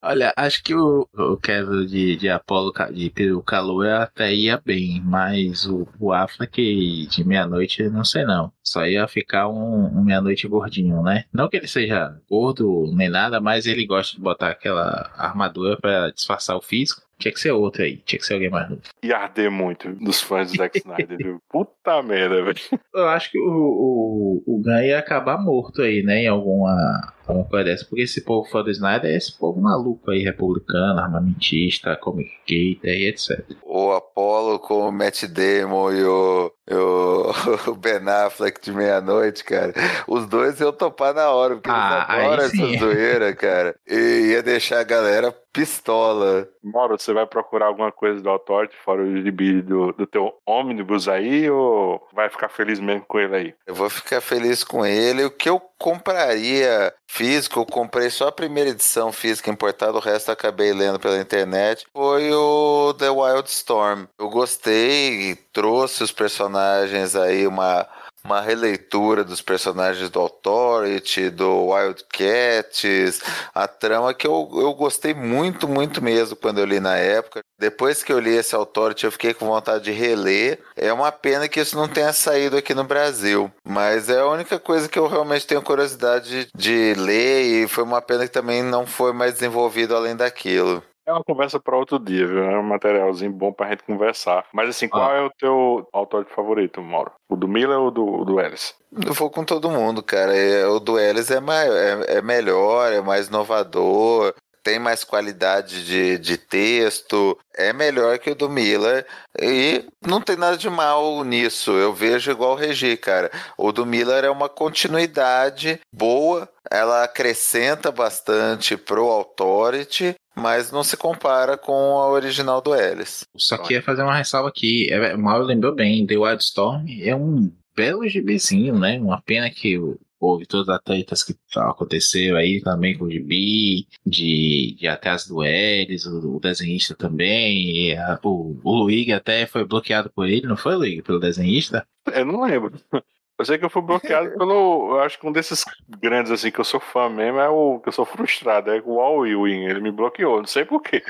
Olha, acho que o, o Kevin de, de Apollo de Pedro Calor até ia bem, mas o, o Affleck de meia-noite, não sei não. Só ia ficar um, um meia-noite gordinho, né? Não que ele seja gordo nem nada, mas ele gosta de botar aquela armadura para disfarçar o físico. Tinha que ser outro aí, tinha que ser alguém mais novo. E arder muito dos fãs do Zack Snyder, viu? Puta merda, velho. Eu acho que o, o, o Gun ia acabar morto aí, né? Em alguma, alguma coisa dessa. Porque esse povo fã do Snyder é esse povo maluco aí, republicano, armamentista, comic gator e etc. O Apollo com o Matt Damon e o, o, [LAUGHS] o Ben Affleck de meia-noite, cara. Os dois eu topar na hora, porque Ah, eles adoram essa zoeira, cara. E ia deixar a galera pistola. Mauro, você vai procurar alguma coisa do Authority fora o gibi do, do teu ônibus aí ou vai ficar feliz mesmo com ele aí? Eu vou ficar feliz com ele. O que eu compraria físico, eu comprei só a primeira edição física importada, o resto acabei lendo pela internet. Foi o The Wild Storm. Eu gostei, trouxe os personagens aí, uma, uma releitura dos personagens do Authority, do Wildcats, a trama que eu, eu gostei muito, muito mesmo quando eu li na época. Depois que eu li esse Authority, eu fiquei com vontade de reler. É uma pena que isso não tenha saído aqui no Brasil, mas é a única coisa que eu realmente tenho curiosidade de ler e foi uma pena que também não foi mais desenvolvido além daquilo. É uma conversa para outro dia, viu? É um materialzinho bom pra gente conversar. Mas assim, qual Ah. é o teu Authority favorito, Mauro? O do Miller ou do, do Ellis? Eu vou com todo mundo, cara. É, O do Ellis é, mai- é, é melhor, é mais inovador, tem mais qualidade de, de texto, é melhor que o do Miller. E não tem nada de mal nisso. Eu vejo igual o Regi, cara. O do Miller é uma continuidade boa, ela acrescenta bastante pro Authority, mas não se compara com a original do Ellis. Só que ia fazer uma ressalva aqui. É, o Mauro lembrou bem, The Wildstorm é um belo gibizinho, né? Uma pena que o- houve todas as tretas que aconteceram aí também com o gibi, de, de até as dueles, o, o desenhista também. e a- o, o Luigi até foi bloqueado por ele, não foi, Luigi? Pelo desenhista? Eu não lembro. Eu sei que eu fui bloqueado [LAUGHS] pelo. Eu acho que um desses grandes, assim, que eu sou fã mesmo é o que eu sou frustrado. É o Al Ewing. Ele me bloqueou, não sei porquê.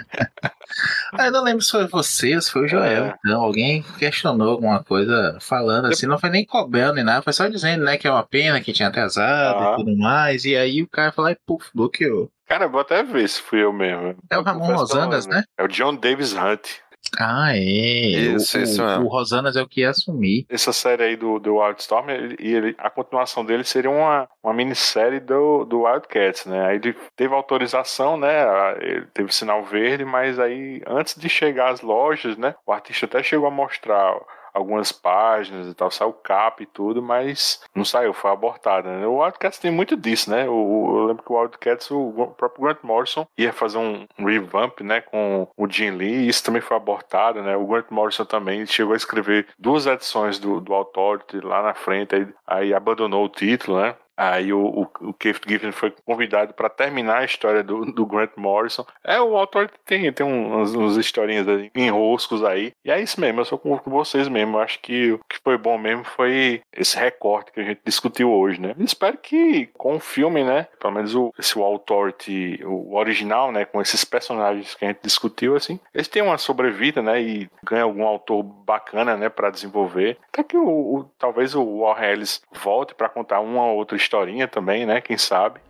Ah, eu não lembro se foi você ou se foi o Joel. É. Então, alguém questionou alguma coisa falando assim, não foi nem cobrando nem nada, foi só dizendo, né, que é uma pena que tinha atrasado Aham. e tudo mais. E aí o cara falou, e puf, bloqueou. Cara, eu vou até ver se fui eu mesmo. É o Ramon Rosandas, né? É o John Davis Hunt. Ah, é. Isso, o, isso mesmo. o Rosanas é o que ia assumir. Essa série aí do, do Wildstorm, ele, e ele, a continuação dele seria uma, uma minissérie do, do Wildcats, né? Aí ele teve autorização, né? Ele teve sinal verde, mas aí antes de chegar às lojas, né? O artista até chegou a mostrar algumas páginas e tal, saiu cap e tudo, mas não saiu, foi abortada. Né? O Wildcats tem muito disso, né? O, eu lembro que o Wildcats, o, próprio Grant Morrison ia fazer um, um revamp, né, com o Jim Lee, e isso também foi abortado, né? O Grant Morrison também chegou a escrever duas edições do, do Authority lá na frente, aí, aí abandonou o título, né? Aí o, o, o Keith Giffen foi convidado para terminar a história do, do Grant Morrison. É, o autor tem, tem uns, uns historinhas enroscos aí. E é isso mesmo, eu sou com, vocês mesmo. Eu acho que o que foi bom mesmo foi esse recorte que a gente discutiu hoje, né? Espero que com o filme, né? Pelo menos o, esse o Authority, o original, né? Com esses personagens que a gente discutiu, assim, eles tenham uma sobrevida, né? E ganhem algum autor bacana, né? Para desenvolver. Até que o, o- talvez o Warren volte para contar uma ou outra historinha também, né? Quem sabe.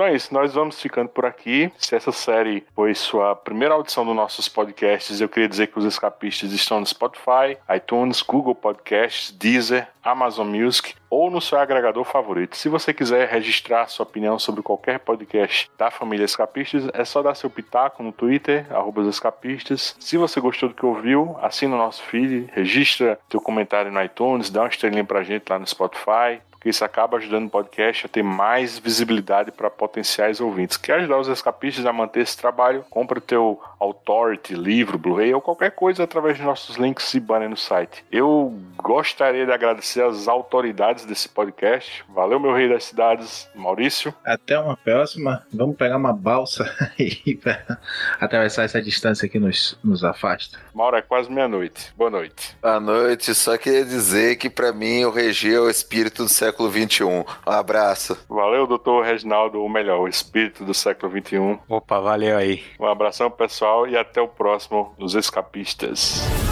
Então é isso, nós vamos ficando por aqui. Se essa série foi sua primeira audição dos nossos podcasts, eu queria dizer que os escapistas estão no Spotify, iTunes, Google Podcasts, Deezer, Amazon Music ou no seu agregador favorito. Se você quiser registrar sua opinião sobre qualquer podcast da família Escapistas, é só dar seu pitaco no Twitter, escapistas. Se você gostou do que ouviu, assina o nosso feed, registra seu comentário no iTunes, dá uma estrelinha pra gente lá no Spotify porque isso acaba ajudando o podcast a ter mais visibilidade para potenciais ouvintes. Quer ajudar os escapistas a manter esse trabalho? Compre o teu Authority, livro, Blu-ray ou qualquer coisa através de nossos links e banner no site. Eu gostaria de agradecer às autoridades desse podcast. Valeu, meu rei das cidades, Maurício. Até uma próxima. Vamos pegar uma balsa [LAUGHS] aí pra atravessar essa distância que nos, nos afasta. Mauro, é quase meia-noite. Boa noite. Boa noite, só queria dizer que pra mim o Regi é o espírito do século XXI. Um abraço. Valeu, doutor Reginaldo, ou melhor, o espírito do século XXI. Opa, valeu aí. Um abração, pessoal, e até o próximo, Os Escapistas.